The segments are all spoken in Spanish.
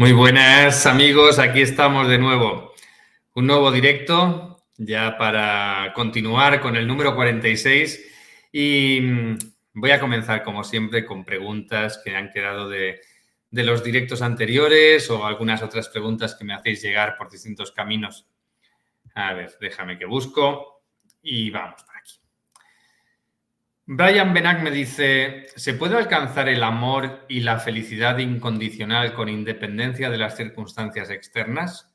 Muy buenas amigos, aquí estamos de nuevo. Un nuevo directo ya para continuar con el número 46 y mm, voy a comenzar como siempre con preguntas que han quedado de, de los directos anteriores o algunas otras preguntas que me hacéis llegar por distintos caminos. A ver, déjame que busco y vamos. Brian Benac me dice, ¿se puede alcanzar el amor y la felicidad incondicional con independencia de las circunstancias externas?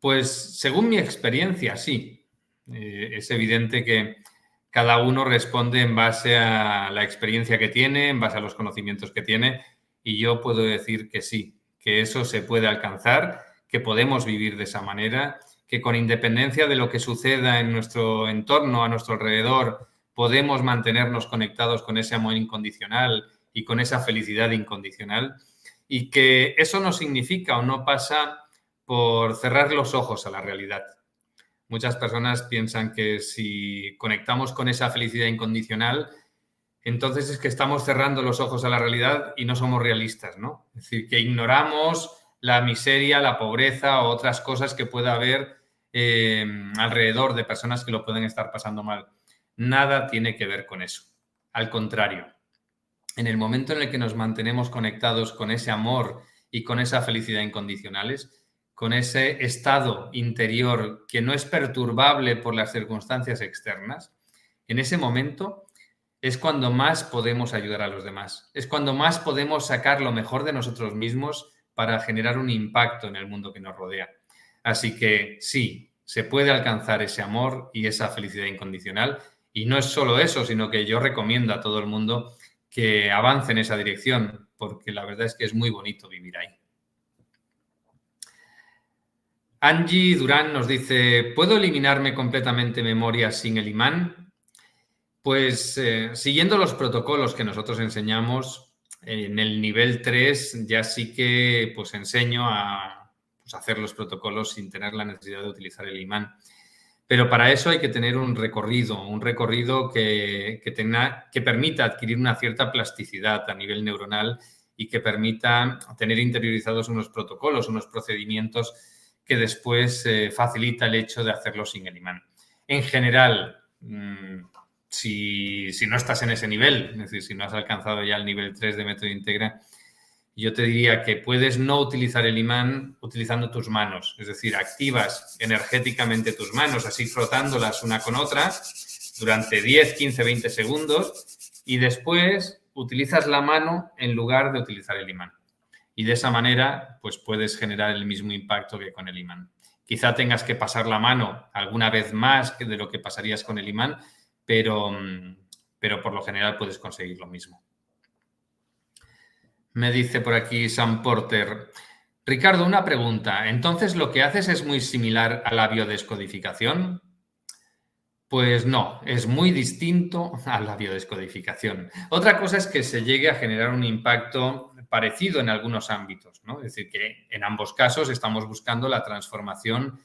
Pues según mi experiencia, sí. Eh, es evidente que cada uno responde en base a la experiencia que tiene, en base a los conocimientos que tiene, y yo puedo decir que sí, que eso se puede alcanzar, que podemos vivir de esa manera, que con independencia de lo que suceda en nuestro entorno, a nuestro alrededor, podemos mantenernos conectados con ese amor incondicional y con esa felicidad incondicional y que eso no significa o no pasa por cerrar los ojos a la realidad. Muchas personas piensan que si conectamos con esa felicidad incondicional, entonces es que estamos cerrando los ojos a la realidad y no somos realistas, ¿no? Es decir, que ignoramos la miseria, la pobreza o otras cosas que pueda haber eh, alrededor de personas que lo pueden estar pasando mal. Nada tiene que ver con eso. Al contrario, en el momento en el que nos mantenemos conectados con ese amor y con esa felicidad incondicionales, con ese estado interior que no es perturbable por las circunstancias externas, en ese momento es cuando más podemos ayudar a los demás, es cuando más podemos sacar lo mejor de nosotros mismos para generar un impacto en el mundo que nos rodea. Así que sí, se puede alcanzar ese amor y esa felicidad incondicional y no es solo eso, sino que yo recomiendo a todo el mundo que avance en esa dirección, porque la verdad es que es muy bonito vivir ahí. Angie Durán nos dice, ¿puedo eliminarme completamente memoria sin el imán? Pues eh, siguiendo los protocolos que nosotros enseñamos, en el nivel 3 ya sí que pues enseño a pues, hacer los protocolos sin tener la necesidad de utilizar el imán. Pero para eso hay que tener un recorrido, un recorrido que, tenga, que permita adquirir una cierta plasticidad a nivel neuronal y que permita tener interiorizados unos protocolos, unos procedimientos que después eh, facilita el hecho de hacerlo sin el imán. En general, mm, si, si, no estás en ese nivel, es decir, si no has alcanzado ya el nivel 3 de método integra, yo te diría que puedes no utilizar el imán utilizando tus manos, es decir, activas energéticamente tus manos, así frotándolas una con otra durante 10, 15, 20 segundos y después utilizas la mano en lugar de utilizar el imán. Y de esa manera, pues puedes generar el mismo impacto que con el imán. Quizá tengas que pasar la mano alguna vez más que de lo que pasarías con el imán, pero, mm, pero por lo general puedes conseguir lo mismo. Me dice por aquí Sam Porter. Ricardo, una pregunta. Entonces, ¿lo que haces es muy similar a la biodescodificación? Pues no, es muy distinto a la biodescodificación. Otra cosa es que se llegue a generar un impacto parecido en algunos ámbitos, ¿no? Es decir, que en ambos casos estamos buscando la transformación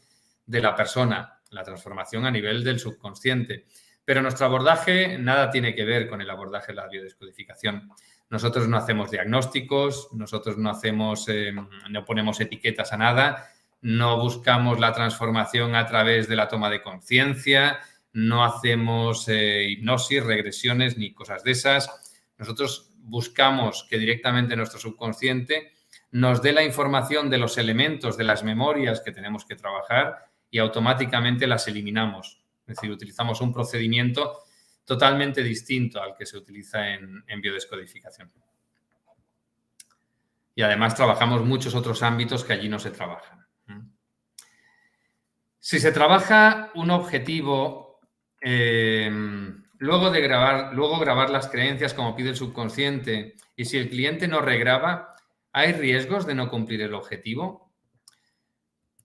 de la persona, la transformación a nivel del subconsciente. Pero nuestro abordaje nada tiene que ver con el abordaje de la biodescodificación. Nosotros no hacemos diagnósticos, nosotros no hacemos, eh, no ponemos etiquetas a nada, no buscamos la transformación a través de la toma de conciencia, no hacemos eh, hipnosis, regresiones ni cosas de esas. Nosotros buscamos que directamente nuestro subconsciente nos dé la información de los elementos, de las memorias que tenemos que trabajar y automáticamente las eliminamos. Es decir, utilizamos un procedimiento totalmente distinto al que se utiliza en, biodescodificación. Y además trabajamos muchos otros ámbitos que allí no se trabajan. Si se trabaja un objetivo, em, luego de grabar, luego grabar las creencias como pide el subconsciente, y si el cliente no regraba, ¿hay riesgos de no cumplir el objetivo?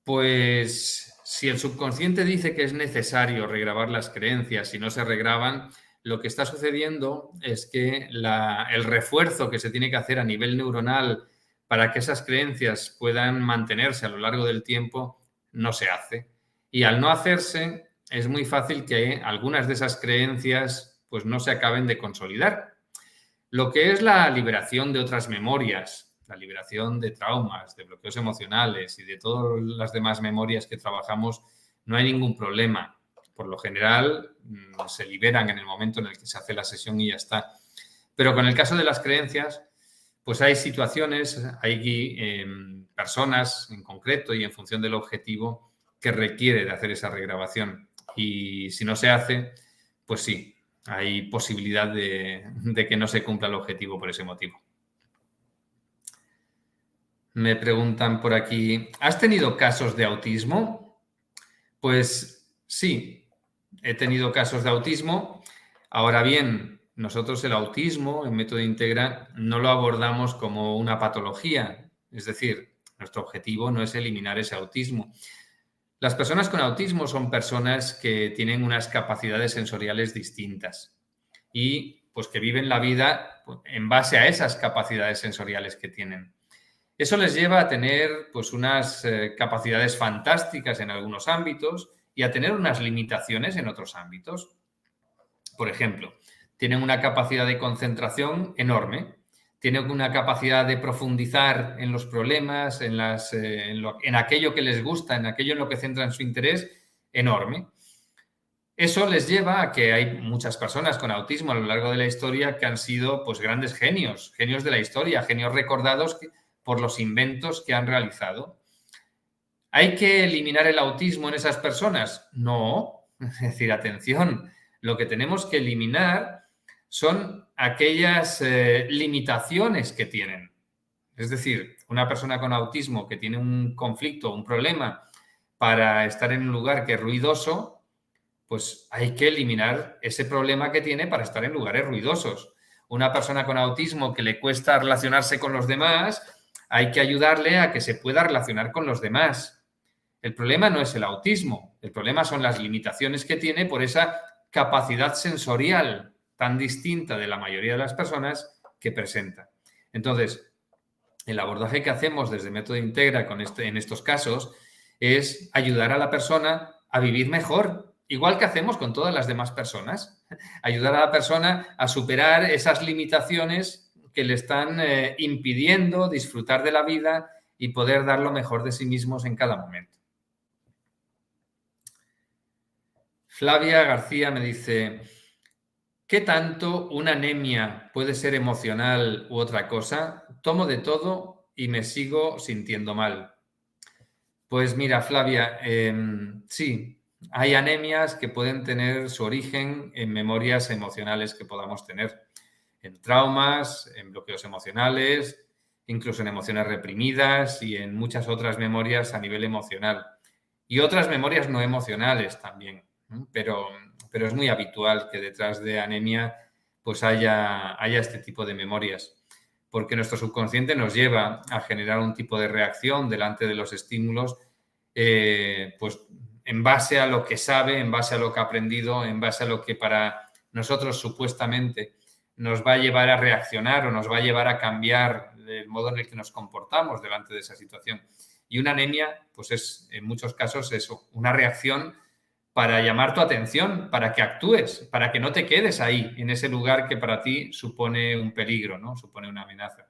Pues si el subconsciente dice que es necesario regrabar las creencias y no se regraban, lo que está sucediendo es que el refuerzo que se tiene que hacer a nivel neuronal para que esas creencias puedan mantenerse a lo largo del tiempo no se hace. Y al no hacerse, es muy fácil que algunas de esas creencias pues no se acaben de consolidar. Lo que es la liberación de otras memorias la liberación de traumas, de bloqueos emocionales y de todas las demás memorias que trabajamos, no hay ningún problema. Por lo general, mm, se liberan en el momento en el que se hace la sesión y ya está. Pero con el caso de las creencias, pues hay situaciones, hay em, personas en concreto y en función del objetivo que requiere de hacer esa regrabación. Y si no se hace, pues sí, hay posibilidad de, que no se cumpla el objetivo por ese motivo. Me preguntan por aquí, ¿has tenido casos de autismo? Pues sí, he tenido casos de autismo. Ahora bien, nosotros el autismo en método integra no lo abordamos como una patología, es decir, nuestro objetivo no es eliminar ese autismo. Las personas con autismo son personas que tienen unas capacidades sensoriales distintas y pues que viven la vida en base a esas capacidades sensoriales que tienen. Eso les lleva a tener pues unas eh, capacidades fantásticas en algunos ámbitos y a tener unas limitaciones en otros ámbitos. Por ejemplo, tienen una capacidad de concentración enorme, tienen una capacidad de profundizar en los problemas, en, las, eh, en, aquello que les gusta, en aquello en lo que centran su interés, enorme. Eso les lleva a que hay muchas personas con autismo a lo largo de la historia que han sido pues grandes genios, genios de la historia, genios recordados por los inventos que han realizado. ¿Hay que eliminar el autismo en esas personas? No, es decir, atención, lo que tenemos que eliminar son aquellas eh, limitaciones que tienen. Es decir, una persona con autismo que tiene un conflicto, un problema para estar en un lugar que es ruidoso, pues hay que eliminar ese problema que tiene para estar en lugares ruidosos. Una persona con autismo que le cuesta relacionarse con los demás, hay que ayudarle a que se pueda relacionar con los demás. El problema no es el autismo, el problema son las limitaciones que tiene por esa capacidad sensorial tan distinta de la mayoría de las personas que presenta. Entonces, el abordaje que hacemos desde Método Integra con este, en estos casos es ayudar a la persona a vivir mejor, igual que hacemos con todas las demás personas. Ayudar a la persona a superar esas limitaciones que le están eh, impidiendo disfrutar de la vida y poder dar lo mejor de sí mismos en cada momento. Flavia García me dice, ¿Qué tanto una anemia puede ser emocional u otra cosa? Tomo de todo y me sigo sintiendo mal. Pues mira, Flavia, em, sí, hay anemias que pueden tener su origen en memorias emocionales que podamos tener, en traumas, en bloqueos emocionales, incluso en emociones reprimidas y en muchas otras memorias a nivel emocional. Y otras memorias no emocionales también, pero pero es muy habitual que detrás de anemia pues haya, haya este tipo de memorias, porque nuestro subconsciente nos lleva a generar un tipo de reacción delante de los estímulos, eh, pues en base a lo que sabe, en base a lo que ha aprendido, en base a lo que para nosotros supuestamente nos va a llevar a reaccionar o nos va a llevar a cambiar el modo en el que nos comportamos delante de esa situación. Y una anemia, pues es en muchos casos eso, una reacción para llamar tu atención, para que actúes, para que no te quedes ahí, en ese lugar que para ti supone un peligro, ¿no? Supone una amenaza.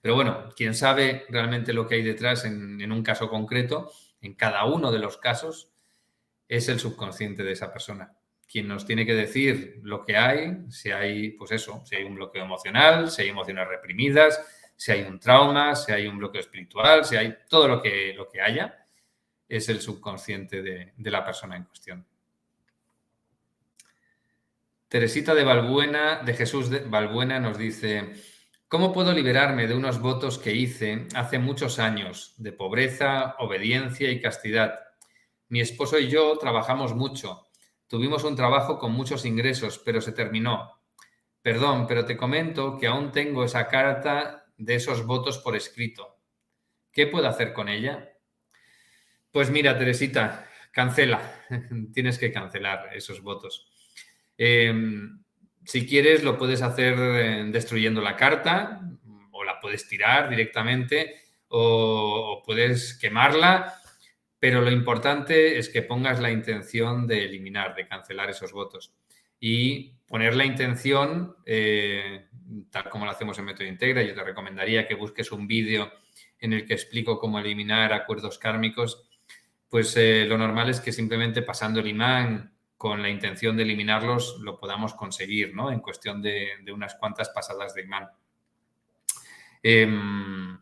Pero bueno, quien sabe realmente lo que hay detrás en, un caso concreto, en cada uno de los casos, es el subconsciente de esa persona. Quien nos tiene que decir lo que hay, si hay, pues eso, si hay un bloqueo emocional, si hay emociones reprimidas, si hay un trauma, si hay un bloqueo espiritual, si hay todo lo que, lo que haya, es el subconsciente de, la persona en cuestión. Teresita de Valbuena, de Jesús de Valbuena, nos dice, ¿cómo puedo liberarme de unos votos que hice hace muchos años de pobreza, obediencia y castidad? Mi esposo y yo trabajamos mucho. Tuvimos un trabajo con muchos ingresos, pero se terminó. Perdón, pero te comento que aún tengo esa carta de esos votos por escrito. ¿Qué puedo hacer con ella? Pues mira, Teresita, cancela. Tienes que cancelar esos votos. Em, si quieres, lo puedes hacer eh, destruyendo la carta o la puedes tirar directamente o, puedes quemarla, pero lo importante es que pongas la intención de eliminar, de cancelar esos votos y poner la intención, eh, tal como lo hacemos en Método Integra. Yo te recomendaría que busques un vídeo en el que explico cómo eliminar acuerdos kármicos. Pues eh, lo normal es que simplemente pasando el imán con la intención de eliminarlos lo podamos conseguir, ¿no? En cuestión de, unas cuantas pasadas de imán. Em,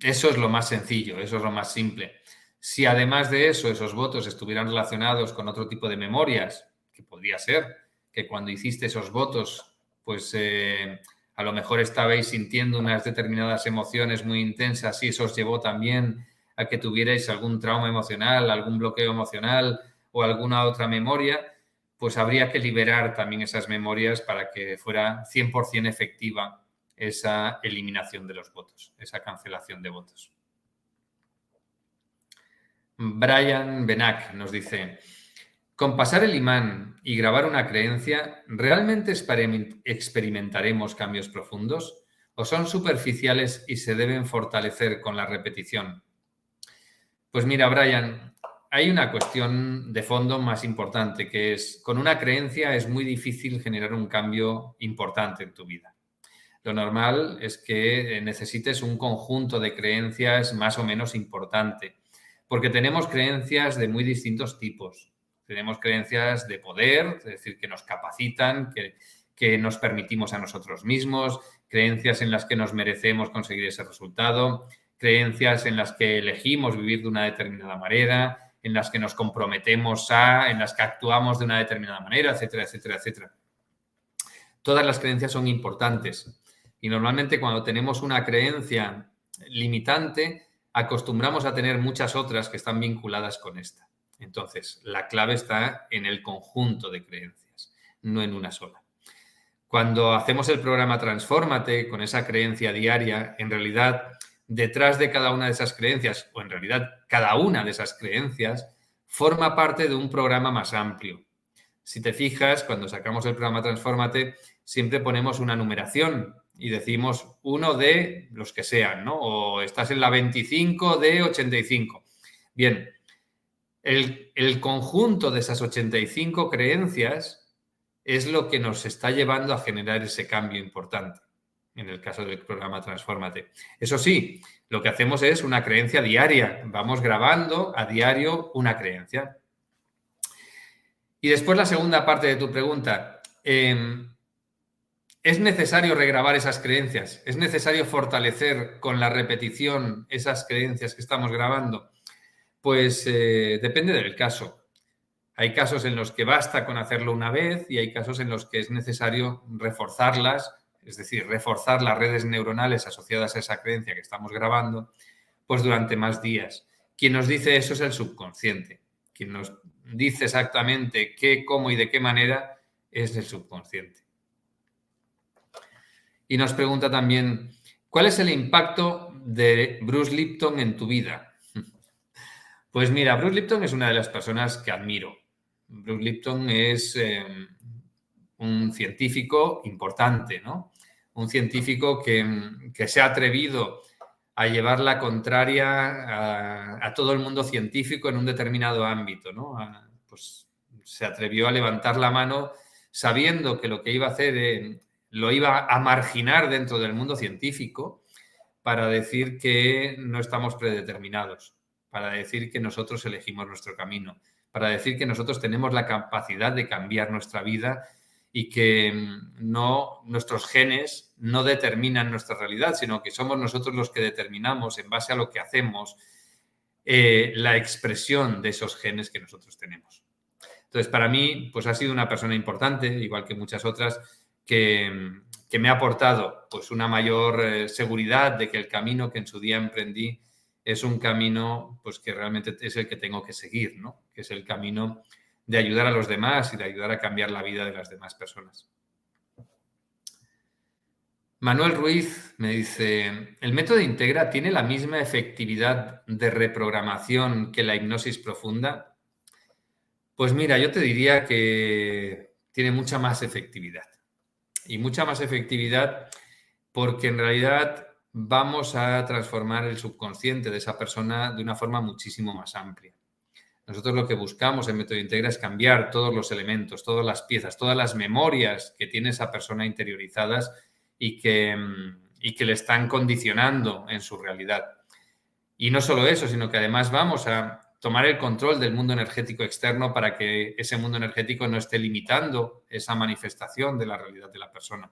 eso es lo más sencillo, eso es lo más simple. Si además de eso esos votos estuvieran relacionados con otro tipo de memorias, que podría ser que cuando hiciste esos votos, pues eh, a lo mejor estabais sintiendo unas determinadas emociones muy intensas y eso os llevó también a que tuvierais algún trauma emocional, algún bloqueo emocional o alguna otra memoria, pues habría que liberar también esas memorias para que fuera 100% efectiva esa eliminación de los votos, esa cancelación de votos. Brian Benak nos dice, con pasar el imán y grabar una creencia, ¿realmente experimentaremos cambios profundos o son superficiales y se deben fortalecer con la repetición? Pues mira, Brian, hay una cuestión de fondo más importante, que es, con una creencia es muy difícil generar un cambio importante en tu vida. Lo normal es que necesites un conjunto de creencias más o menos importante, porque tenemos creencias de muy distintos tipos. Tenemos creencias de poder, es decir, que nos capacitan, que, que nos permitimos a nosotros mismos, creencias en las que nos merecemos conseguir ese resultado, creencias en las que elegimos vivir de una determinada manera, en las que nos comprometemos a, en las que actuamos de una determinada manera, etcétera, etcétera, etcétera. Todas las creencias son importantes y normalmente cuando tenemos una creencia limitante, acostumbramos a tener muchas otras que están vinculadas con esta. Entonces, la clave está en el conjunto de creencias, no en una sola. Cuando hacemos el programa Transfórmate con esa creencia diaria, en realidad, detrás de cada una de esas creencias, o en realidad cada una de esas creencias, forma parte de un programa más amplio. Si te fijas, cuando sacamos el programa Transfórmate, siempre ponemos una numeración y decimos uno de los que sean, ¿no? O estás en la 25 de 85. Bien, el, conjunto de esas 85 creencias es lo que nos está llevando a generar ese cambio importante en el caso del programa Transformate. Eso sí, lo que hacemos es una creencia diaria. Vamos grabando a diario una creencia. Y después la segunda parte de tu pregunta. Em, ¿Es necesario regrabar esas creencias? ¿Es necesario fortalecer con la repetición esas creencias que estamos grabando? Pues eh, depende del caso. Hay casos en los que basta con hacerlo una vez y hay casos en los que es necesario reforzarlas, es decir, reforzar las redes neuronales asociadas a esa creencia que estamos grabando, pues durante más días. Quien nos dice eso es el subconsciente. Quien nos dice exactamente qué, cómo y de qué manera es el subconsciente. Y nos pregunta también, ¿cuál es el impacto de Bruce Lipton en tu vida? Pues mira, Bruce Lipton es una de las personas que admiro. Bruce Lipton es em, un científico importante, ¿no? Un científico que, se ha atrevido a llevar la contraria a, todo el mundo científico en un determinado ámbito, ¿no? pues se atrevió a levantar la mano sabiendo que lo que iba a hacer eh, lo iba a marginar dentro del mundo científico para decir que no estamos predeterminados para decir que nosotros elegimos nuestro camino, para decir que nosotros tenemos la capacidad de cambiar nuestra vida y que mm, no nuestros genes no determinan nuestra realidad, sino que somos nosotros los que determinamos en base a lo que hacemos eh, la expresión de esos genes que nosotros tenemos. Entonces, para mí, pues ha sido una persona importante, igual que muchas otras, que, me ha aportado pues una mayor eh, seguridad de que el camino que en su día emprendí es un camino pues, que realmente es el que tengo que seguir, ¿no? que es el camino de ayudar a los demás y de ayudar a cambiar la vida de las demás personas. Manuel Ruiz me dice, ¿el método Integra tiene la misma efectividad de reprogramación que la hipnosis profunda? Pues mira, yo te diría que tiene mucha más efectividad. Y mucha más efectividad porque en realidad vamos a transformar el subconsciente de esa persona de una forma muchísimo más amplia. Nosotros lo que buscamos en Método Integra es cambiar todos los elementos, todas las piezas, todas las memorias que tiene esa persona interiorizadas y que, y que le están condicionando en su realidad. Y no solo eso, sino que además vamos a tomar el control del mundo energético externo para que ese mundo energético no esté limitando esa manifestación de la realidad de la persona.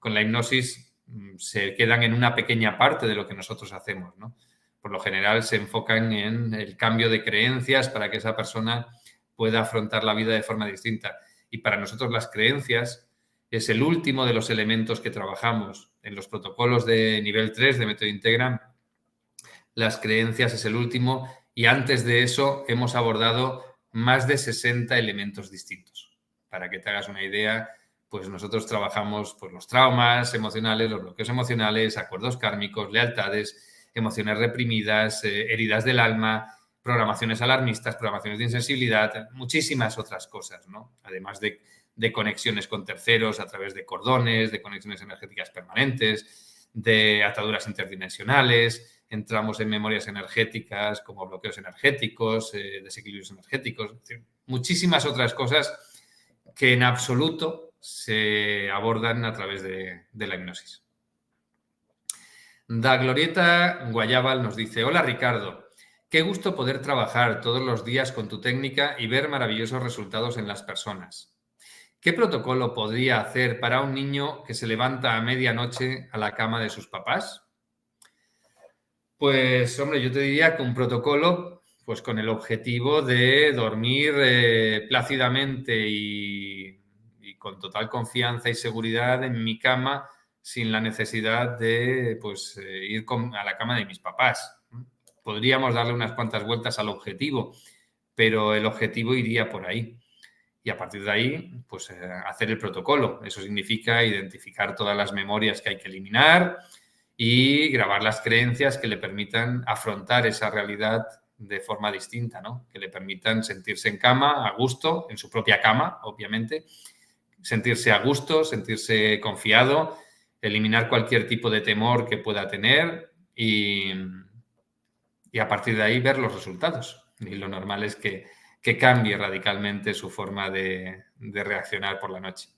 Con la hipnosis mm, se quedan en una pequeña parte de lo que nosotros hacemos, ¿no? Por lo general se enfocan en el cambio de creencias para que esa persona pueda afrontar la vida de forma distinta. Y para nosotros las creencias es el último de los elementos que trabajamos en los protocolos de nivel 3 de método Integram. Las creencias es el último y antes de eso hemos abordado más de 60 elementos distintos. Para que te hagas una idea, pues nosotros trabajamos por los traumas emocionales, los bloqueos emocionales, acuerdos kármicos, lealtades, emociones reprimidas, eh, heridas del alma, programaciones alarmistas, programaciones de insensibilidad, muchísimas otras cosas, ¿no? Además de, de conexiones con terceros a través de cordones, de conexiones energéticas permanentes, de ataduras interdimensionales, entramos en memorias energéticas como bloqueos energéticos, eh, desequilibrios energéticos, muchísimas otras cosas que en absoluto se abordan a través de, la hipnosis. Da Glorieta Guayabal nos dice, hola Ricardo, qué gusto poder trabajar todos los días con tu técnica y ver maravillosos resultados en las personas. ¿Qué protocolo podría hacer para un niño que se levanta a medianoche a la cama de sus papás? Pues, hombre, yo te diría que un protocolo, pues con el objetivo de dormir eh, plácidamente y, con total confianza y seguridad en mi cama sin la necesidad de pues, eh, ir a la cama de mis papás. Podríamos darle unas cuantas vueltas al objetivo, pero el objetivo iría por ahí. Y a partir de ahí, pues eh, hacer el protocolo. Eso significa identificar todas las memorias que hay que eliminar, y grabar las creencias que le permitan afrontar esa realidad de forma distinta, ¿no? Que le permitan sentirse en cama, a gusto, en su propia cama, obviamente, sentirse a gusto, sentirse confiado, eliminar cualquier tipo de temor que pueda tener y, y a partir de ahí ver los resultados. Y lo normal es que, que cambie radicalmente su forma de, de reaccionar por la noche.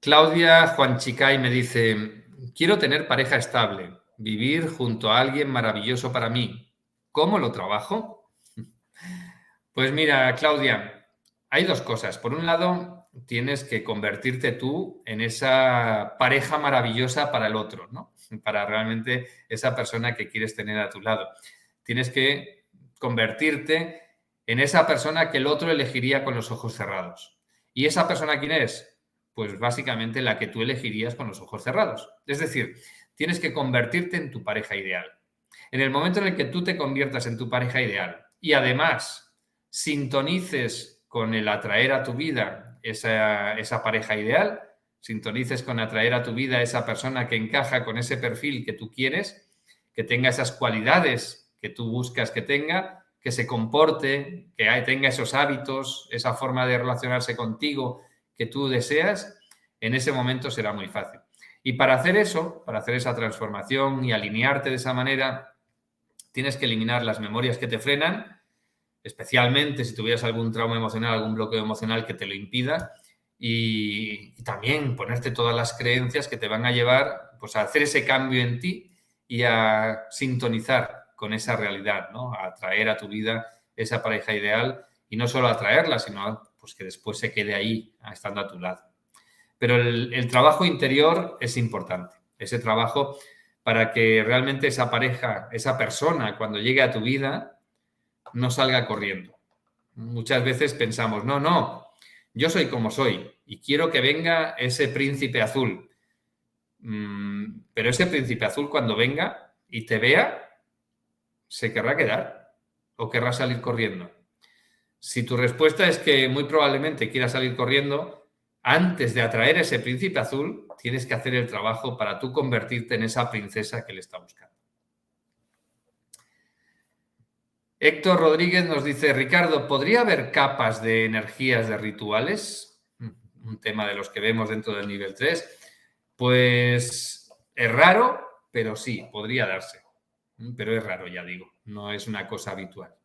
Claudia Juan Chicay me dice, quiero tener pareja estable, vivir junto a alguien maravilloso para mí. ¿Cómo lo trabajo? Pues mira, Claudia, hay dos cosas. Por un lado, tienes que convertirte tú en esa pareja maravillosa para el otro, ¿no? Para realmente esa persona que quieres tener a tu lado. Tienes que convertirte en esa persona que el otro elegiría con los ojos cerrados. ¿Y esa persona quién es? Pues básicamente la que tú elegirías con los ojos cerrados. Es decir, tienes que convertirte en tu pareja ideal. En el momento en el que tú te conviertas en tu pareja ideal y además sintonices con el atraer a tu vida esa, esa pareja ideal, sintonices con atraer a tu vida esa persona que encaja con ese perfil que tú quieres, que tenga esas cualidades que tú buscas que tenga, que se comporte, que tenga esos hábitos, esa forma de relacionarse contigo que tú deseas, en ese momento será muy fácil. Y para hacer eso, para hacer esa transformación y alinearte de esa manera, tienes que eliminar las memorias que te frenan, especialmente si tuvieras algún trauma emocional, algún bloqueo emocional que te lo impida, y, también ponerte todas las creencias que te van a llevar pues, a hacer ese cambio en ti y a sintonizar con esa realidad, ¿no? a atraer a tu vida esa pareja ideal y no solo atraerla, sino a pues que después se quede ahí, estando a tu lado. Pero el, trabajo interior es importante, ese trabajo para que realmente esa pareja, esa persona, cuando llegue a tu vida, no salga corriendo. Muchas veces pensamos, no, no, yo soy como soy y quiero que venga ese príncipe azul. Mm, pero ese príncipe azul cuando venga y te vea, se querrá quedar o querrá salir corriendo. Si tu respuesta es que muy probablemente quieras salir corriendo, antes de atraer ese príncipe azul, tienes que hacer el trabajo para tú convertirte en esa princesa que le está buscando. Héctor Rodríguez nos dice, Ricardo, ¿podría haber capas de energías de rituales? Un tema de los que vemos dentro del nivel 3. Pues es raro, pero sí, podría darse. Pero es raro, ya digo, no es una cosa habitual.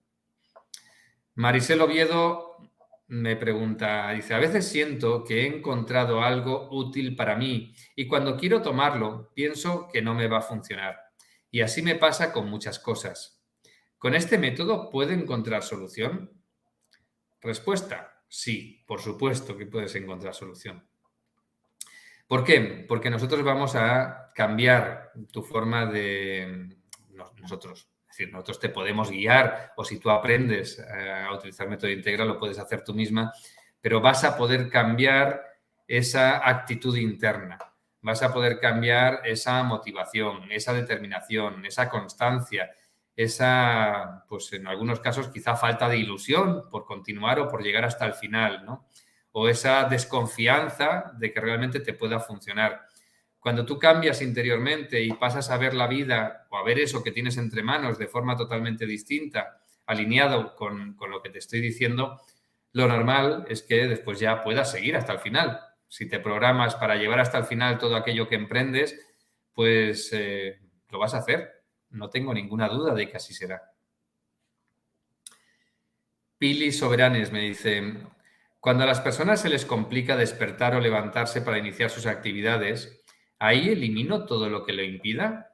Marisel Oviedo me pregunta, dice, a veces siento que he encontrado algo útil para mí y cuando quiero tomarlo pienso que no me va a funcionar. Y así me pasa con muchas cosas. ¿Con este método puedo encontrar solución? Respuesta, sí, por supuesto que puedes encontrar solución. ¿Por qué? Porque nosotros vamos a cambiar tu forma de... Nosotros, es decir, nosotros te podemos guiar o si tú aprendes eh, a utilizar método integral lo puedes hacer tú misma, pero vas a poder cambiar esa actitud interna, vas a poder cambiar esa motivación, esa determinación, esa constancia, esa, pues en algunos casos quizá falta de ilusión por continuar o por llegar hasta el final, ¿no? O esa desconfianza de que realmente te pueda funcionar. Cuando tú cambias interiormente y pasas a ver la vida o a ver eso que tienes entre manos de forma totalmente distinta, alineado con, lo que te estoy diciendo, lo normal es que después ya puedas seguir hasta el final. Si te programas para llevar hasta el final todo aquello que emprendes, pues eh, lo vas a hacer. No tengo ninguna duda de que así será. Pili Soberanes me dice, cuando a las personas se les complica despertar o levantarse para iniciar sus actividades, ¿ahí elimino todo lo que lo impida?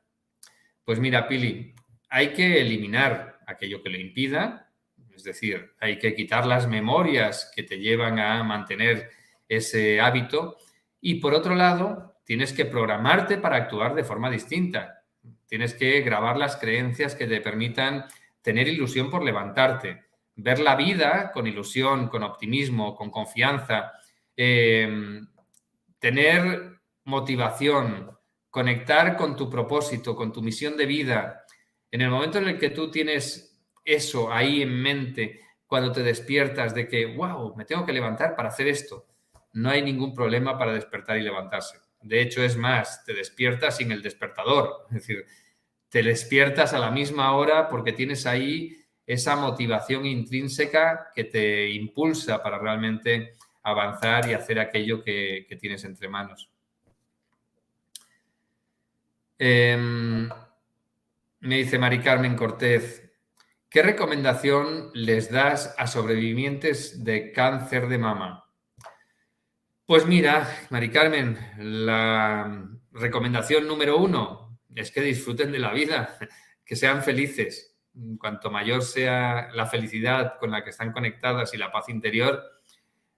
Pues mira, Pili, hay que eliminar aquello que lo impida, es decir, hay que quitar las memorias que te llevan a mantener ese hábito y por otro lado, tienes que programarte para actuar de forma distinta. Tienes que grabar las creencias que te permitan tener ilusión por levantarte, ver la vida con ilusión, con optimismo, con confianza, eh, tener motivación, conectar con tu propósito, con tu misión de vida. En el momento en el que tú tienes eso ahí en mente, cuando te despiertas de que, wow, me tengo que levantar para hacer esto, no hay ningún problema para despertar y levantarse. De hecho, es más, te despiertas sin el despertador. Es decir, te despiertas a la misma hora porque tienes ahí esa motivación intrínseca que te impulsa para realmente avanzar y hacer aquello que, que tienes entre manos. Em, me dice Mari Carmen Cortés, ¿qué recomendación les das a sobrevivientes de cáncer de mama? Pues mira, Mari Carmen, la recomendación número uno es que disfruten de la vida, que sean felices. Cuanto mayor sea la felicidad con la que están conectadas y la paz interior,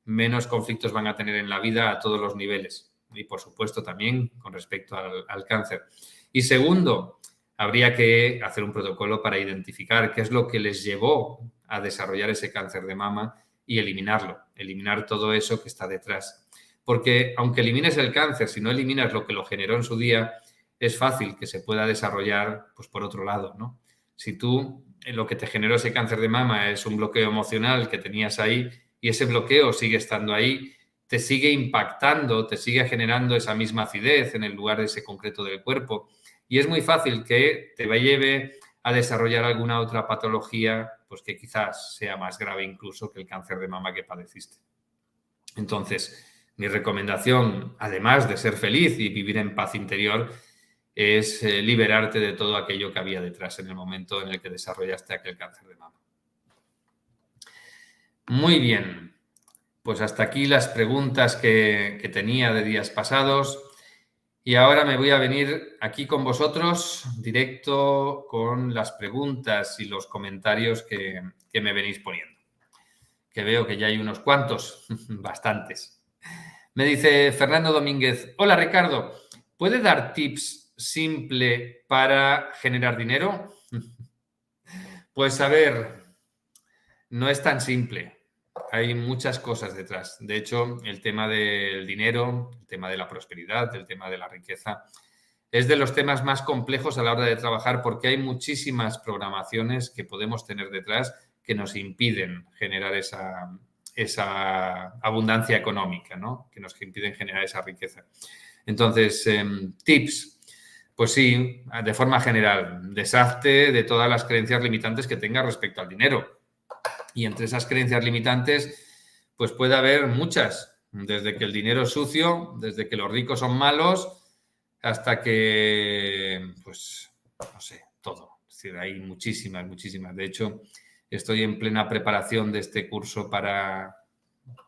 menos conflictos van a tener en la vida a todos los niveles y por supuesto también con respecto al, cáncer. Y segundo, habría que hacer un protocolo para identificar qué es lo que les llevó a desarrollar ese cáncer de mama y eliminarlo, eliminar todo eso que está detrás. Porque aunque elimines el cáncer, si no eliminas lo que lo generó en su día, es fácil que se pueda desarrollar pues por otro lado, ¿no? Si tú eh, lo que te generó ese cáncer de mama es un bloqueo emocional que tenías ahí y ese bloqueo sigue estando ahí, te sigue impactando, te sigue generando esa misma acidez en el lugar de ese concreto del cuerpo. Y es muy fácil que te lleve a desarrollar alguna otra patología, pues que quizás sea más grave incluso que el cáncer de mama que padeciste. Entonces, mi recomendación, además de ser feliz y vivir en paz interior, es eh, liberarte de todo aquello que había detrás en el momento en el que desarrollaste aquel cáncer de mama. Muy bien, pues hasta aquí las preguntas que, tenía de días pasados. Y ahora me voy a venir aquí con vosotros, directo con las preguntas y los comentarios que, que, me venís poniendo. Que veo que ya hay unos cuantos, bastantes. Me dice Fernando Domínguez, hola Ricardo, ¿puede dar tips simple para generar dinero? Pues a ver, no es tan simple. Hay muchas cosas detrás. De hecho, el tema del dinero, el tema de la prosperidad, el tema de la riqueza, es de los temas más complejos a la hora de trabajar porque hay muchísimas programaciones que podemos tener detrás que nos impiden generar esa, esa abundancia económica, ¿no? que nos impiden generar esa riqueza. Entonces, em, tips. Pues sí, de forma general, deshazte de todas las creencias limitantes que tengas respecto al dinero y entre esas creencias limitantes, pues puede haber muchas, desde que el dinero es sucio, desde que los ricos son malos, hasta que, pues, no sé, todo. Es decir, hay muchísimas, muchísimas. De hecho, estoy en plena preparación de este curso para,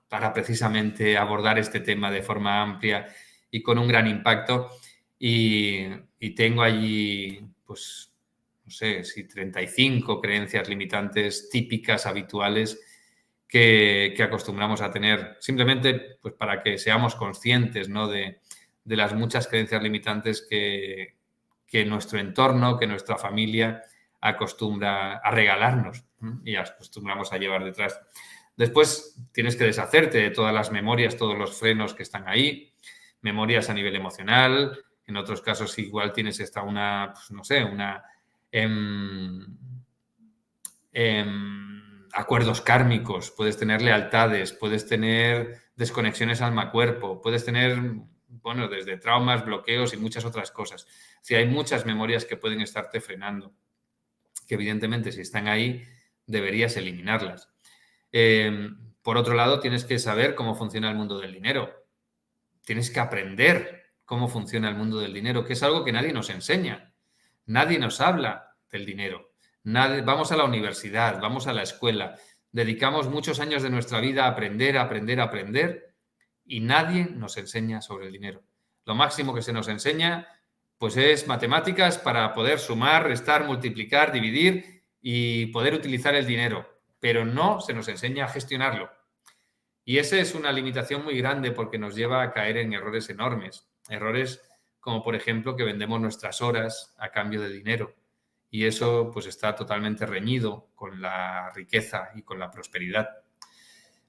para precisamente abordar este tema de forma amplia y con un gran impacto. Y, tengo allí, pues, sé, si 35 creencias limitantes típicas, habituales, que, acostumbramos a tener, simplemente pues, para que seamos conscientes ¿no? de, de las muchas creencias limitantes que, que nuestro entorno, que nuestra familia acostumbra a regalarnos y acostumbramos a llevar detrás. Después tienes que deshacerte de todas las memorias, todos los frenos que están ahí, memorias a nivel emocional, en otros casos igual tienes esta una, pues, no sé, una... Em, em, acuerdos kármicos, puedes tener lealtades, puedes tener desconexiones alma-cuerpo, puedes tener, bueno, desde traumas, bloqueos y muchas otras cosas. Si hay muchas memorias que pueden estarte frenando, que evidentemente si están ahí deberías eliminarlas. Em, por otro lado, tienes que saber cómo funciona el mundo del dinero. Tienes que aprender cómo funciona el mundo del dinero, que es algo que nadie nos enseña. Nadie nos habla del dinero. vamos a la universidad, vamos a la escuela, dedicamos muchos años de nuestra vida a aprender, aprender, aprender y nadie nos enseña sobre el dinero. Lo máximo que se nos enseña pues es matemáticas para poder sumar, restar, multiplicar, dividir y poder utilizar el dinero pero no se nos enseña a gestionarlo. Y esa es una limitación muy grande porque nos lleva a caer en errores enormes. Errores como, por ejemplo, que vendemos nuestras horas a cambio de dinero. Y eso pues está totalmente reñido con la riqueza y con la prosperidad.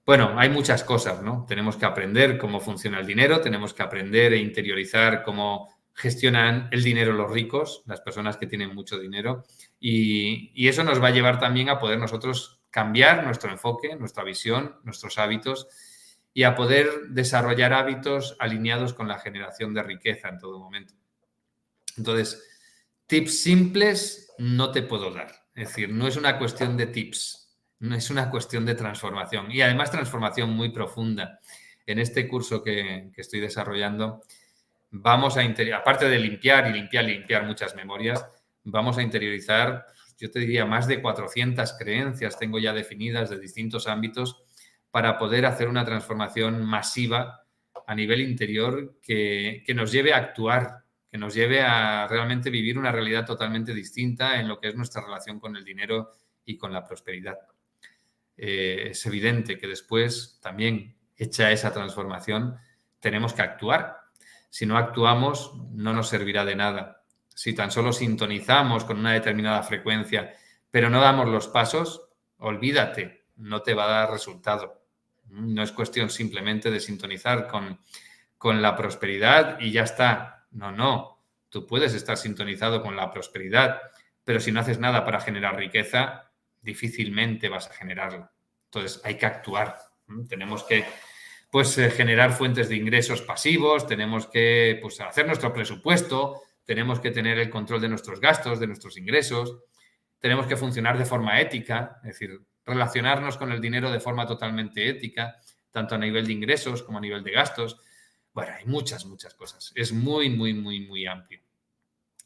Bueno, hay muchas cosas, ¿no? Tenemos que aprender cómo funciona el dinero, tenemos que aprender e interiorizar cómo gestionan el dinero los ricos, las personas que tienen mucho dinero, y, y, eso nos va a llevar también a poder nosotros cambiar nuestro enfoque, nuestra visión, nuestros hábitos y a poder desarrollar hábitos alineados con la generación de riqueza en todo momento. Entonces, tips simples no te puedo dar. Es decir, no es una cuestión de tips, no es una cuestión de transformación. Y además transformación muy profunda. En este curso que, estoy desarrollando, vamos a, aparte de limpiar y limpiar limpiar muchas memorias, vamos a interiorizar yo te diría, más de 400 creencias tengo ya definidas de distintos ámbitos para poder hacer una transformación masiva a nivel interior que, nos lleve a actuar, que nos lleve a realmente vivir una realidad totalmente distinta en lo que es nuestra relación con el dinero y con la prosperidad. Eh, es evidente que después, también hecha esa transformación, tenemos que actuar. Si no actuamos, no nos servirá de nada si tan solo sintonizamos con una determinada frecuencia, pero no damos los pasos, olvídate, no te va a dar resultado. No es cuestión simplemente de sintonizar con, con la prosperidad y ya está. No, no. Tú puedes estar sintonizado con la prosperidad, pero si no haces nada para generar riqueza, difícilmente vas a generarla. Entonces hay que actuar. Tenemos que pues, eh, generar fuentes de ingresos pasivos, tenemos que pues, hacer nuestro presupuesto, tenemos que tener el control de nuestros gastos, de nuestros ingresos, tenemos que funcionar de forma ética, es decir, relacionarnos con el dinero de forma totalmente ética, tanto a nivel de ingresos como a nivel de gastos. Bueno, hay muchas, muchas cosas. Es muy, muy, muy, muy amplio.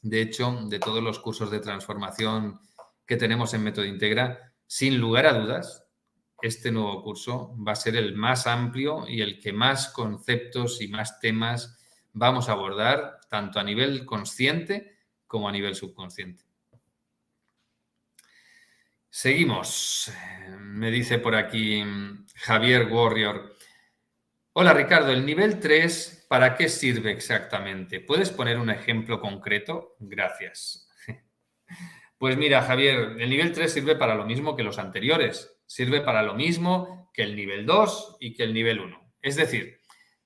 De hecho, de todos los cursos de transformación que tenemos en Método Integra, sin lugar a dudas, este nuevo curso va a ser el más amplio y el que más conceptos y más temas vamos a abordar tanto a nivel consciente como a nivel subconsciente. Seguimos. Me dice por aquí Javier Warrior. Hola Ricardo, el nivel 3, ¿para qué sirve exactamente? ¿Puedes poner un ejemplo concreto? Gracias. Pues mira, Javier, el nivel 3 sirve para lo mismo que los anteriores. Sirve para lo mismo que el nivel 2 y que el nivel 1. Es decir,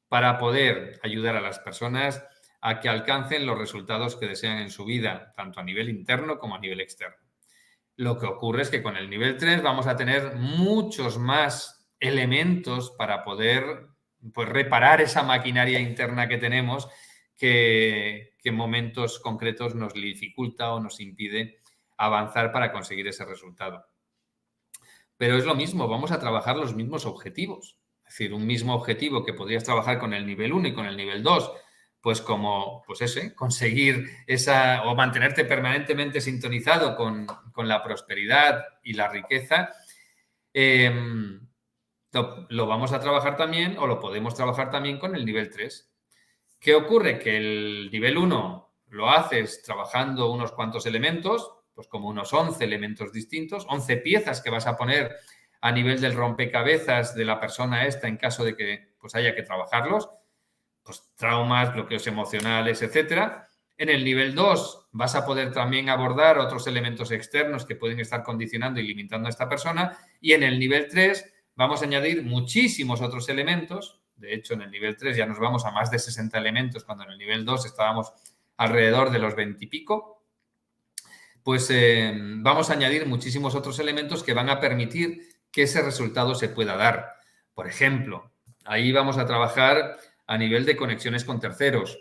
para poder ayudar a las personas a que alcancen los resultados que desean en su vida, tanto a nivel interno como a nivel externo. Lo que ocurre es que con el nivel 3 vamos a tener muchos más elementos para poder pues, reparar esa maquinaria interna que tenemos que, en momentos concretos nos dificulta o nos impide avanzar para conseguir ese resultado. Pero es lo mismo, vamos a trabajar los mismos objetivos. Es decir, un mismo objetivo que podrías trabajar con el nivel 1 y con el nivel 2, pues como, pues ese, conseguir esa o mantenerte permanentemente sintonizado con, la prosperidad y la riqueza, em, lo vamos a trabajar también o lo podemos trabajar también con el nivel 3. ¿Qué ocurre? Que el nivel 1 lo haces trabajando unos cuantos elementos, pues como unos 11 elementos distintos, 11 piezas que vas a poner a nivel del rompecabezas de la persona esta en caso de que pues haya que trabajarlos, pues traumas, bloqueos emocionales, etcétera. En el nivel 2 vas a poder también abordar otros elementos externos que pueden estar condicionando y limitando a esta persona. Y en el nivel 3 vamos a añadir muchísimos otros elementos. De hecho, en el nivel 3 ya nos vamos a más de 60 elementos, cuando en el nivel 2 estábamos alrededor de los 20 y pico. Pues eh, vamos a añadir muchísimos otros elementos que van a permitir que ese resultado se pueda dar. Por ejemplo, ahí vamos a trabajar a nivel de conexiones con terceros.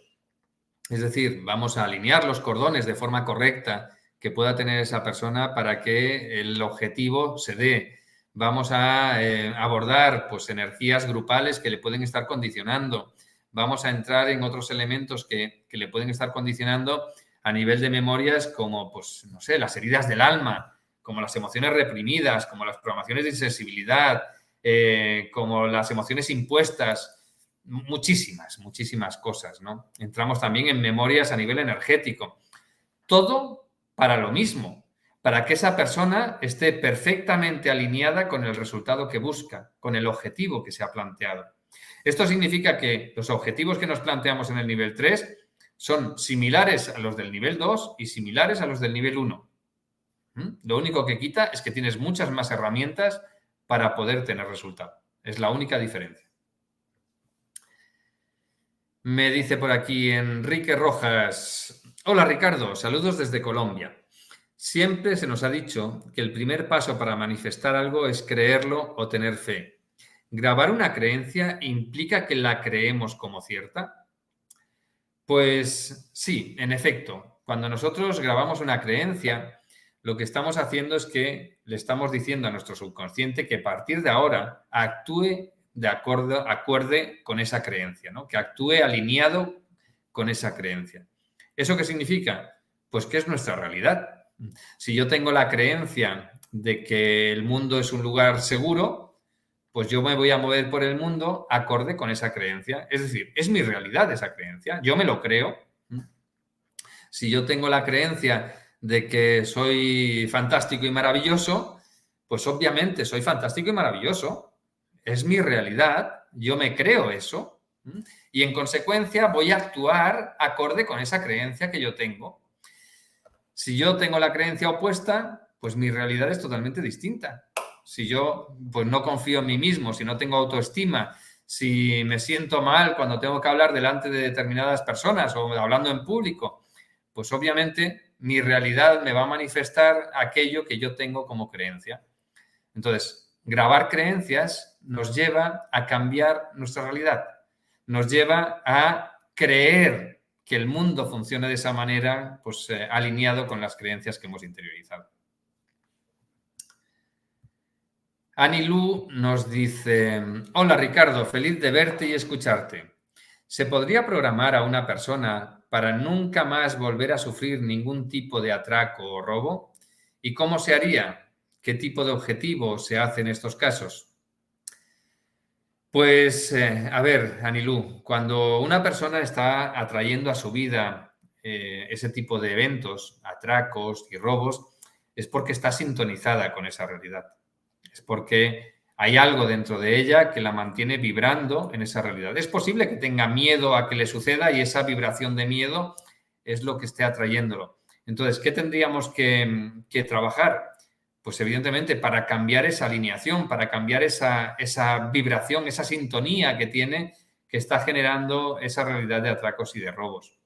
Es decir, vamos a alinear los cordones de forma correcta que pueda tener esa persona para que el objetivo se dé. Vamos a eh, abordar pues, energías grupales que le pueden estar condicionando. Vamos a entrar en otros elementos que, que le pueden estar condicionando a nivel de memorias como, pues, no sé, las heridas del alma, como las emociones reprimidas, como las programaciones de insensibilidad, eh, como las emociones impuestas, muchísimas, muchísimas cosas, ¿no? Entramos también en memorias a nivel energético. Todo para lo mismo, para que esa persona esté perfectamente alineada con el resultado que busca, con el objetivo que se ha planteado. Esto significa que los objetivos que nos planteamos en el nivel 3 son similares a los del nivel 2 y similares a los del nivel 1. ¿Mm? Lo único que quita es que tienes muchas más herramientas para poder tener resultado. Es la única diferencia. Me dice por aquí Enrique Rojas. Hola Ricardo, saludos desde Colombia. Siempre se nos ha dicho que el primer paso para manifestar algo es creerlo o tener fe. ¿Grabar una creencia implica que la creemos como cierta? Pues sí, en efecto. Cuando nosotros grabamos una creencia, lo que estamos haciendo es que le estamos diciendo a nuestro subconsciente que a partir de ahora actúe de acuerdo, acuerde con esa creencia, ¿no? que actúe alineado con esa creencia. ¿Eso qué significa? Pues que es nuestra realidad. Si yo tengo la creencia de que el mundo es un lugar seguro, pues yo me voy a mover por el mundo acorde con esa creencia. Es decir, es mi realidad esa creencia. Yo me lo creo. Si yo tengo la creencia de que soy fantástico y maravilloso, pues obviamente soy fantástico y maravilloso. Es mi realidad, yo me creo eso y en consecuencia voy a actuar acorde con esa creencia que yo tengo. Si yo tengo la creencia opuesta, pues mi realidad es totalmente distinta. Si yo pues no confío en mí mismo, si no tengo autoestima, si me siento mal cuando tengo que hablar delante de determinadas personas o hablando en público, pues obviamente mi realidad me va a manifestar aquello que yo tengo como creencia. Entonces, grabar creencias nos lleva a cambiar nuestra realidad, nos lleva a creer que el mundo funcione de esa manera, pues eh, alineado con las creencias que hemos interiorizado. Lu nos dice, hola Ricardo, feliz de verte y escucharte. ¿Se podría programar a una persona para nunca más volver a sufrir ningún tipo de atraco o robo? ¿Y cómo se haría? ¿Qué tipo de objetivo se hace en estos casos? Pues, eh, a ver, Anilú, cuando una persona está atrayendo a su vida eh, ese tipo de eventos, atracos y robos, es porque está sintonizada con esa realidad. Es porque hay algo dentro de ella que la mantiene vibrando en esa realidad. Es posible que tenga miedo a que le suceda y esa vibración de miedo es lo que esté atrayéndolo. Entonces, ¿qué tendríamos que, trabajar? Pues evidentemente para cambiar esa alineación, para cambiar esa, esa vibración, esa sintonía que tiene, que está generando esa realidad de atracos y de robos.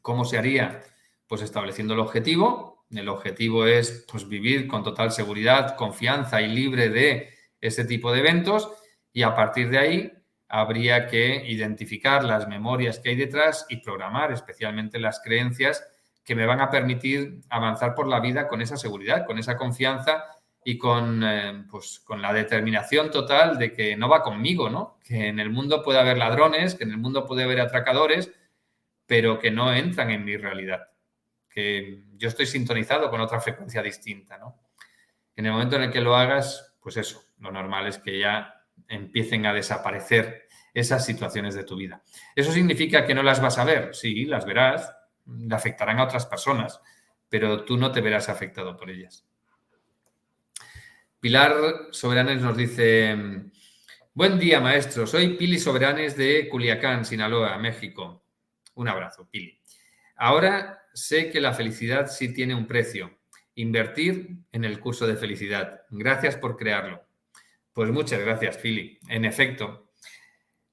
¿Cómo se haría? Pues estableciendo el objetivo. El objetivo es pues, vivir con total seguridad, confianza y libre de ese tipo de eventos y a partir de ahí habría que identificar las memorias que hay detrás y programar especialmente las creencias que me van a permitir avanzar por la vida con esa seguridad, con esa confianza y con, eh, pues, con la determinación total de que no va conmigo, ¿no? Que en el mundo puede haber ladrones, que en el mundo puede haber atracadores, pero que no entran en mi realidad, que yo estoy sintonizado con otra frecuencia distinta, ¿no? En el momento en el que lo hagas, pues eso, lo normal es que ya empiecen a desaparecer esas situaciones de tu vida. ¿Eso significa que no las vas a ver? Sí, las verás, le afectarán a otras personas, pero tú no te verás afectado por ellas. Pilar Soberanes nos dice, buen día maestro, soy Pili Soberanes de Culiacán, Sinaloa, México. Un abrazo, Pili. Ahora sé que la felicidad sí tiene un precio. Invertir en el curso de felicidad. Gracias por crearlo. Pues muchas gracias, Pili. En efecto,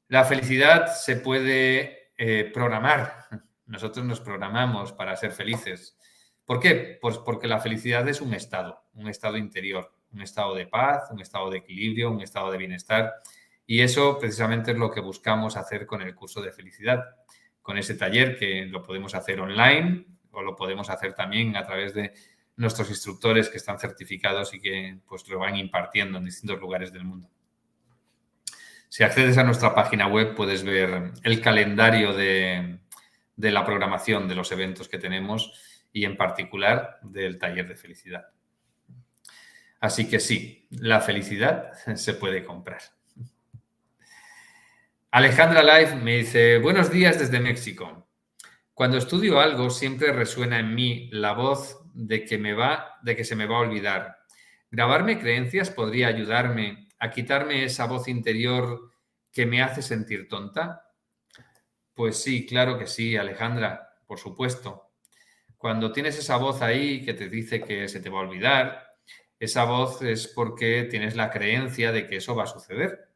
la felicidad se puede eh, programar. Nosotros nos programamos para ser felices. ¿Por qué? Pues porque la felicidad es un estado, un estado interior un estado de paz, un estado de equilibrio, un estado de bienestar. Y eso precisamente es lo que buscamos hacer con el curso de felicidad, con ese taller que lo podemos hacer online o lo podemos hacer también a través de nuestros instructores que están certificados y que pues lo van impartiendo en distintos lugares del mundo. Si accedes a nuestra página web puedes ver el calendario de, de la programación de los eventos que tenemos y en particular del taller de felicidad. Así que sí, la felicidad se puede comprar. Alejandra Life me dice, buenos días desde México. Cuando estudio algo siempre resuena en mí la voz de que me va, de que se me va a olvidar. Grabarme creencias podría ayudarme a quitarme esa voz interior que me hace sentir tonta. Pues sí, claro que sí, Alejandra, por supuesto. Cuando tienes esa voz ahí que te dice que se te va a olvidar, esa voz es porque tienes la creencia de que eso va a suceder.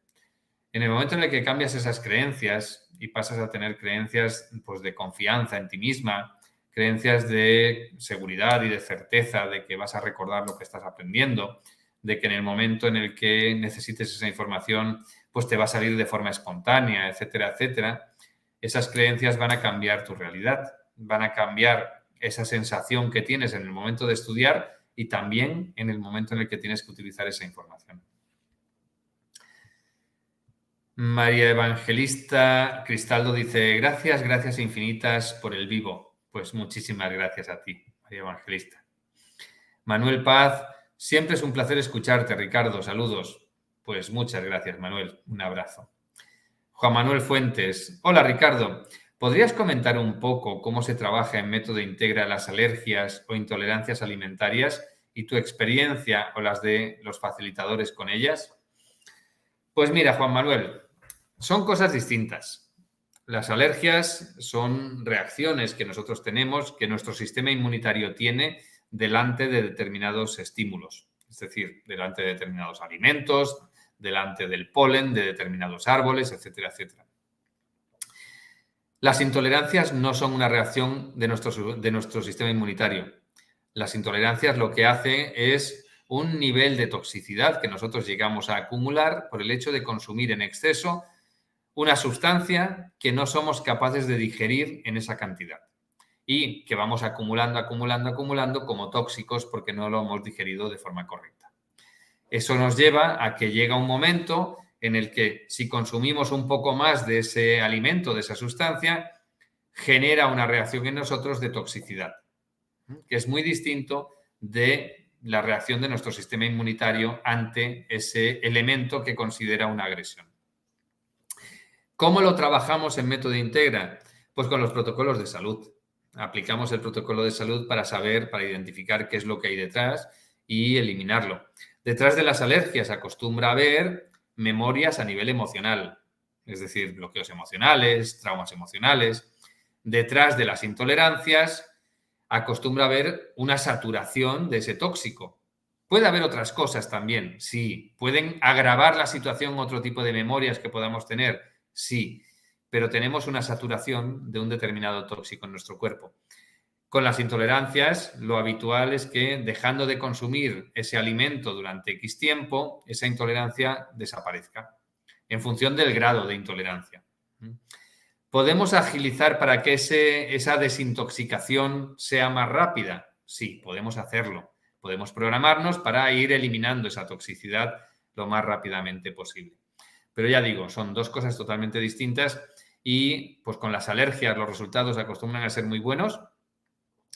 En el momento en el que cambias esas creencias y pasas a tener creencias pues, de confianza en ti misma, creencias de seguridad y de certeza de que vas a recordar lo que estás aprendiendo, de que en el momento en el que necesites esa información, pues te va a salir de forma espontánea, etcétera, etcétera, esas creencias van a cambiar tu realidad, van a cambiar esa sensación que tienes en el momento de estudiar y también en el momento en el que tienes que utilizar esa información. María Evangelista Cristaldo dice, gracias, gracias infinitas por el vivo. Pues muchísimas gracias a ti, María Evangelista. Manuel Paz, siempre es un placer escucharte, Ricardo. Saludos. Pues muchas gracias, Manuel. Un abrazo. Juan Manuel Fuentes, hola Ricardo. ¿Podrías comentar un poco cómo se trabaja en método integra las alergias o intolerancias alimentarias y tu experiencia o las de los facilitadores con ellas? Pues mira, Juan Manuel, son cosas distintas. Las alergias son reacciones que nosotros tenemos, que nuestro sistema inmunitario tiene delante de determinados estímulos, es decir, delante de determinados alimentos, delante del polen de determinados árboles, etcétera, etcétera. Las intolerancias no son una reacción de nuestro, de nuestro sistema inmunitario. Las intolerancias lo que hacen es un nivel de toxicidad que nosotros llegamos a acumular por el hecho de consumir en exceso una sustancia que no somos capaces de digerir en esa cantidad y que vamos acumulando, acumulando, acumulando como tóxicos porque no lo hemos digerido de forma correcta. Eso nos lleva a que llega un momento en el que si consumimos un poco más de ese alimento, de esa sustancia, genera una reacción en nosotros de toxicidad, que es muy distinto de la reacción de nuestro sistema inmunitario ante ese elemento que considera una agresión. ¿Cómo lo trabajamos en método integra? Pues con los protocolos de salud. Aplicamos el protocolo de salud para saber, para identificar qué es lo que hay detrás y eliminarlo. Detrás de las alergias acostumbra haber memorias a nivel emocional, es decir, bloqueos emocionales, traumas emocionales. Detrás de las intolerancias acostumbra haber una saturación de ese tóxico. Puede haber otras cosas también, sí. Pueden agravar la situación otro tipo de memorias que podamos tener, sí. Pero tenemos una saturación de un determinado tóxico en nuestro cuerpo. Con las intolerancias, lo habitual es que dejando de consumir ese alimento durante X tiempo, esa intolerancia desaparezca en función del grado de intolerancia. ¿Podemos agilizar para que esa desintoxicación sea más rápida? Sí, podemos hacerlo. Podemos programarnos para ir eliminando esa toxicidad lo más rápidamente posible. Pero ya digo, son dos cosas totalmente distintas y pues con las alergias los resultados acostumbran a ser muy buenos,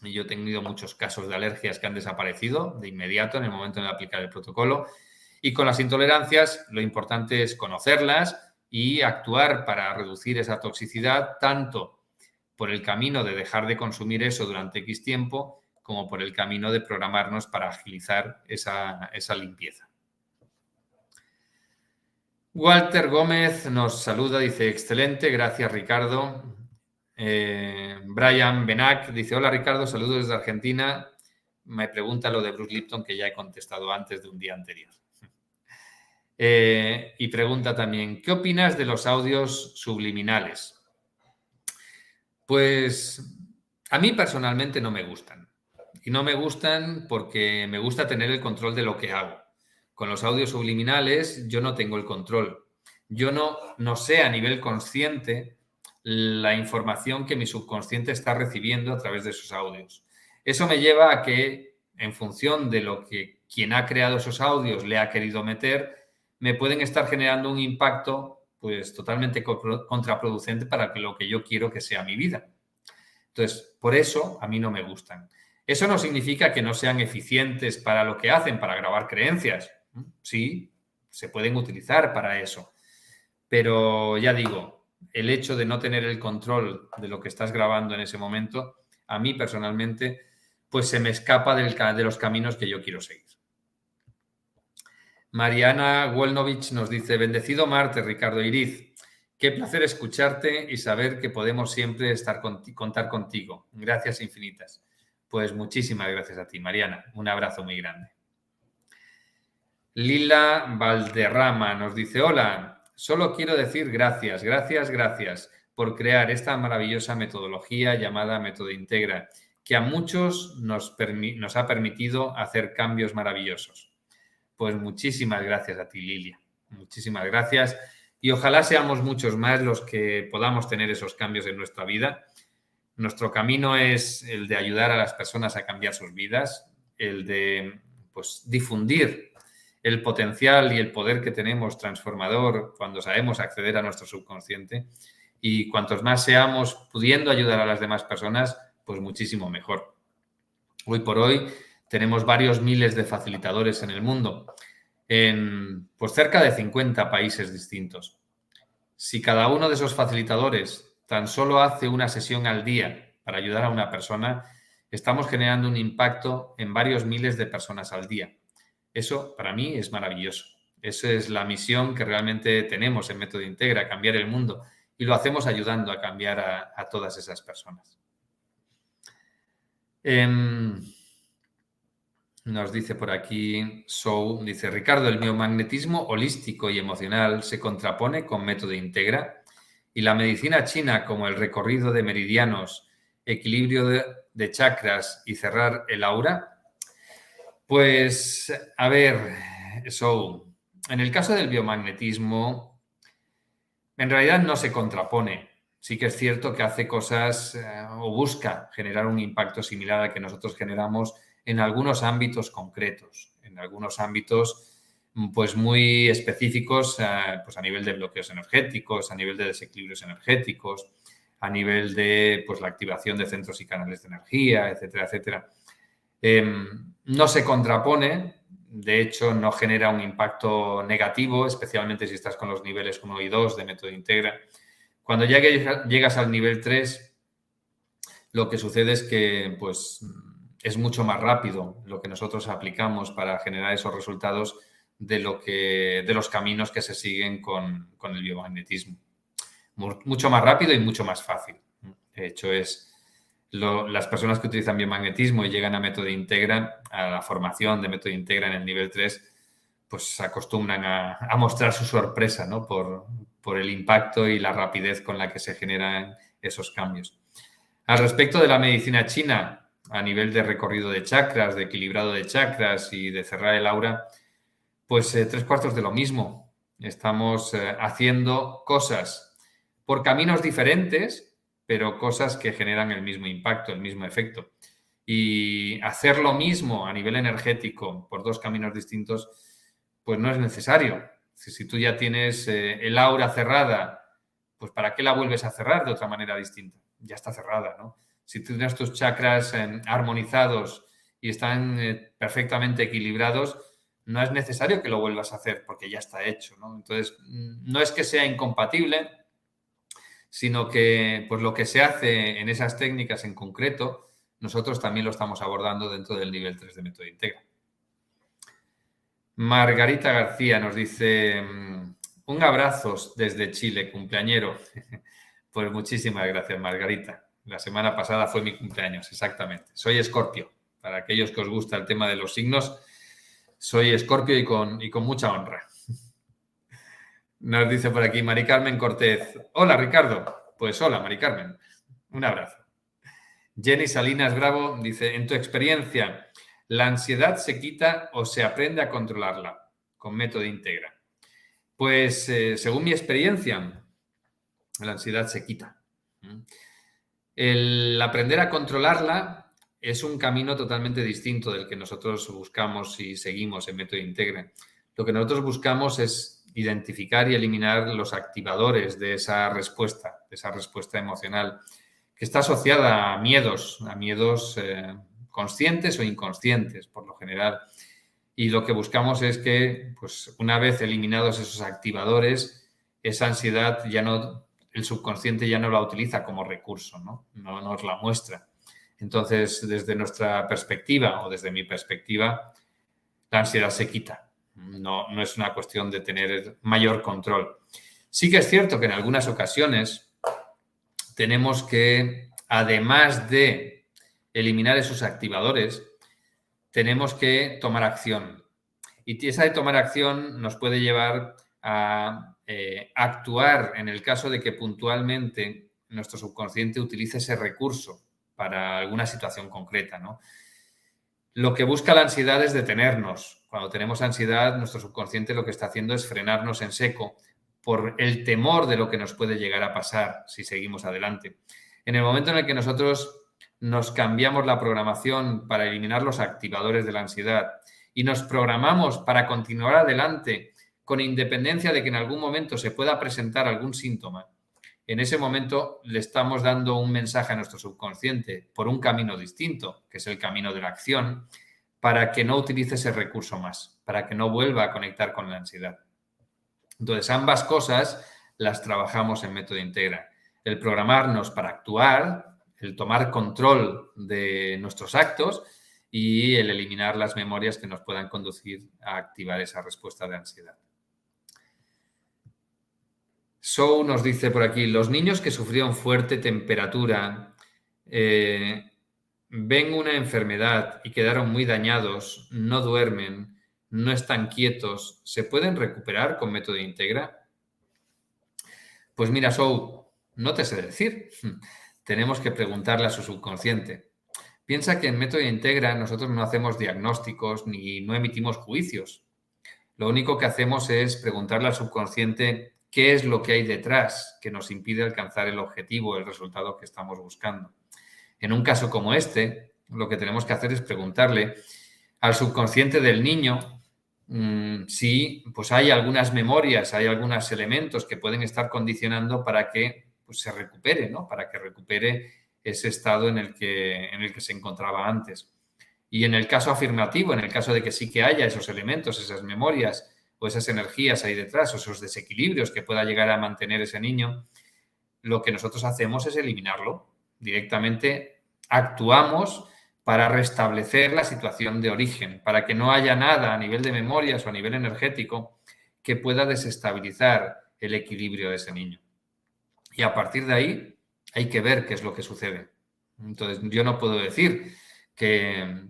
yo he tenido muchos casos de alergias que han desaparecido de inmediato en el momento de aplicar el protocolo. Y con las intolerancias, lo importante es conocerlas y actuar para reducir esa toxicidad, tanto por el camino de dejar de consumir eso durante X tiempo, como por el camino de programarnos para agilizar esa, limpieza. Walter Gómez nos saluda, dice, excelente, gracias Ricardo. Eh, Brian Benac dice, hola Ricardo, saludos desde Argentina. Me pregunta lo de Bruce Lipton que ya he contestado antes de un día anterior. Eh, y pregunta también, ¿qué opinas de los audios subliminales? Pues a mí personalmente no me gustan. Y no me gustan porque me gusta tener el control de lo que hago. Con los audios subliminales yo no tengo el control. Yo no, no sé a nivel consciente la información que mi subconsciente está recibiendo a través de esos audios. Eso me lleva a que, en función de lo que quien ha creado esos audios le ha querido meter, me pueden estar generando un impacto pues totalmente contraproducente para lo que yo quiero que sea mi vida. Entonces, por eso a mí no me gustan. Eso no significa que no sean eficientes para lo que hacen, para grabar creencias. Sí, se pueden utilizar para eso. Pero ya digo, el hecho de no tener el control de lo que estás grabando en ese momento, a mí personalmente, pues se me escapa de los caminos que yo quiero seguir. Mariana Wolnovich nos dice, bendecido Marte, Ricardo Iriz. Qué placer escucharte y saber que podemos siempre estar contar contigo. Gracias infinitas. Pues muchísimas gracias a ti, Mariana. Un abrazo muy grande. Lila Valderrama nos dice, hola, solo quiero decir gracias, gracias, gracias por crear esta maravillosa metodología llamada Método Integra, que a muchos nos, nos ha permitido hacer cambios maravillosos. Pues muchísimas gracias a ti, Lilia. Muchísimas gracias. Y ojalá seamos muchos más los que podamos tener esos cambios en nuestra vida. Nuestro camino es el de ayudar a las personas a cambiar sus vidas, el de pues, difundir el potencial y el poder que tenemos transformador cuando sabemos acceder a nuestro subconsciente. Y cuantos más seamos pudiendo ayudar a las demás personas, pues muchísimo mejor. Hoy por hoy tenemos varios miles de facilitadores en el mundo, en pues cerca de 50 países distintos. Si cada uno de esos facilitadores tan solo hace una sesión al día para ayudar a una persona, estamos generando un impacto en varios miles de personas al día. Eso para mí es maravilloso. Esa es la misión que realmente tenemos en Método Integra, cambiar el mundo. Y lo hacemos ayudando a cambiar a, todas esas personas. Em, nos dice por aquí Sou, dice Ricardo, el biomagnetismo holístico y emocional se contrapone con método integra y la medicina china como el recorrido de meridianos, equilibrio de, chakras y cerrar el aura. Pues, a ver, Sou, en el caso del biomagnetismo, en realidad no se contrapone. Sí que es cierto que hace cosas eh, o busca generar un impacto similar al que nosotros generamos en algunos ámbitos concretos, en algunos ámbitos pues muy específicos eh, pues a nivel de bloqueos energéticos, a nivel de desequilibrios energéticos, a nivel de pues, la activación de centros y canales de energía, etcétera, etcétera. Em, no se contrapone, de hecho no genera un impacto negativo, especialmente si estás con los niveles 1 y 2 de método integra. Cuando ya llegas al nivel 3, lo que sucede es que pues es mucho más rápido lo que nosotros aplicamos para generar esos resultados de, lo que, de los caminos que se siguen con, el biomagnetismo. Mucho más rápido y mucho más fácil. De hecho, es las personas que utilizan biomagnetismo y llegan a método integra, a la formación de método integra en el nivel 3, pues se acostumbran a, mostrar su sorpresa ¿no? por, por el impacto y la rapidez con la que se generan esos cambios. Al respecto de la medicina china, a nivel de recorrido de chakras, de equilibrado de chakras y de cerrar el aura, pues eh, tres cuartos de lo mismo. Estamos eh, haciendo cosas por caminos diferentes, pero cosas que generan el mismo impacto, el mismo efecto. Y hacer lo mismo a nivel energético por dos caminos distintos, pues no es necesario. Si, tú ya tienes eh, el aura cerrada, pues ¿para qué la vuelves a cerrar de otra manera distinta? Ya está cerrada, ¿no? si tú tienes tus chakras em, armonizados y están eh, perfectamente equilibrados, no es necesario que lo vuelvas a hacer porque ya está hecho. ¿no? Entonces, no es que sea incompatible, sino que pues, lo que se hace en esas técnicas en concreto, nosotros también lo estamos abordando dentro del nivel 3 de método integra. Margarita García nos dice, mm, un abrazo desde Chile, cumpleañero. Pues muchísimas gracias, Margarita. La semana pasada fue mi cumpleaños, exactamente. Soy Escorpio. Para aquellos que os gusta el tema de los signos, soy Escorpio y con, y con mucha honra. Nos dice por aquí Mari Carmen Cortez. Hola, Ricardo. Pues hola, Mari Carmen. Un abrazo. Jenny Salinas Bravo dice, en tu experiencia, ¿la ansiedad se quita o se aprende a controlarla con método integra? Pues eh, según mi experiencia, la ansiedad se quita. El aprender a controlarla es un camino totalmente distinto del que nosotros buscamos y seguimos en método integre. Lo que nosotros buscamos es identificar y eliminar los activadores de esa respuesta, de esa respuesta emocional, que está asociada a miedos, a miedos eh, conscientes o inconscientes, por lo general. Y lo que buscamos es que, pues, una vez eliminados esos activadores, esa ansiedad ya no el subconsciente ya no la utiliza como recurso, ¿no? No nos la muestra. Entonces, desde nuestra perspectiva o desde mi perspectiva, la ansiedad se quita. No, no es una cuestión de tener mayor control. Sí que es cierto que en algunas ocasiones tenemos que, además de eliminar esos activadores, tenemos que tomar acción. Y esa de tomar acción nos puede llevar a eh, actuar en el caso de que puntualmente nuestro subconsciente utilice ese recurso para alguna situación concreta. ¿no? Lo que busca la ansiedad es detenernos. Cuando tenemos ansiedad, nuestro subconsciente lo que está haciendo es frenarnos en seco por el temor de lo que nos puede llegar a pasar si seguimos adelante. En el momento en el que nosotros nos cambiamos la programación para eliminar los activadores de la ansiedad y nos programamos para continuar adelante con independencia de que en algún momento se pueda presentar algún síntoma, en ese momento le estamos dando un mensaje a nuestro subconsciente por un camino distinto, que es el camino de la acción, para que no utilice ese recurso más, para que no vuelva a conectar con la ansiedad. Entonces, ambas cosas las trabajamos en método integra. El programarnos para actuar, el tomar control de nuestros actos y el eliminar las memorias que nos puedan conducir a activar esa respuesta de ansiedad. Sou nos dice por aquí, los niños que sufrieron fuerte temperatura, eh, ven una enfermedad y quedaron muy dañados, no duermen, no están quietos, ¿se pueden recuperar con método integra? Pues mira, Sou, no te sé decir. Tenemos que preguntarle a su subconsciente. Piensa que en método integra nosotros no hacemos diagnósticos ni no emitimos juicios. Lo único que hacemos es preguntarle al subconsciente qué es lo que hay detrás que nos impide alcanzar el objetivo, el resultado que estamos buscando. En un caso como este, lo que tenemos que hacer es preguntarle al subconsciente del niño mm, si pues hay algunas memorias, hay algunos elementos que pueden estar condicionando para que pues, se recupere, ¿no? Para que recupere ese estado en el, que, en el que se encontraba antes. Y en el caso afirmativo, en el caso de que sí que haya esos elementos, esas memorias, o esas energías ahí detrás, o esos desequilibrios que pueda llegar a mantener ese niño, lo que nosotros hacemos es eliminarlo. Directamente actuamos para restablecer la situación de origen, para que no haya nada a nivel de memorias o a nivel energético que pueda desestabilizar el equilibrio de ese niño. Y a partir de ahí hay que ver qué es lo que sucede. Entonces, yo no puedo decir que,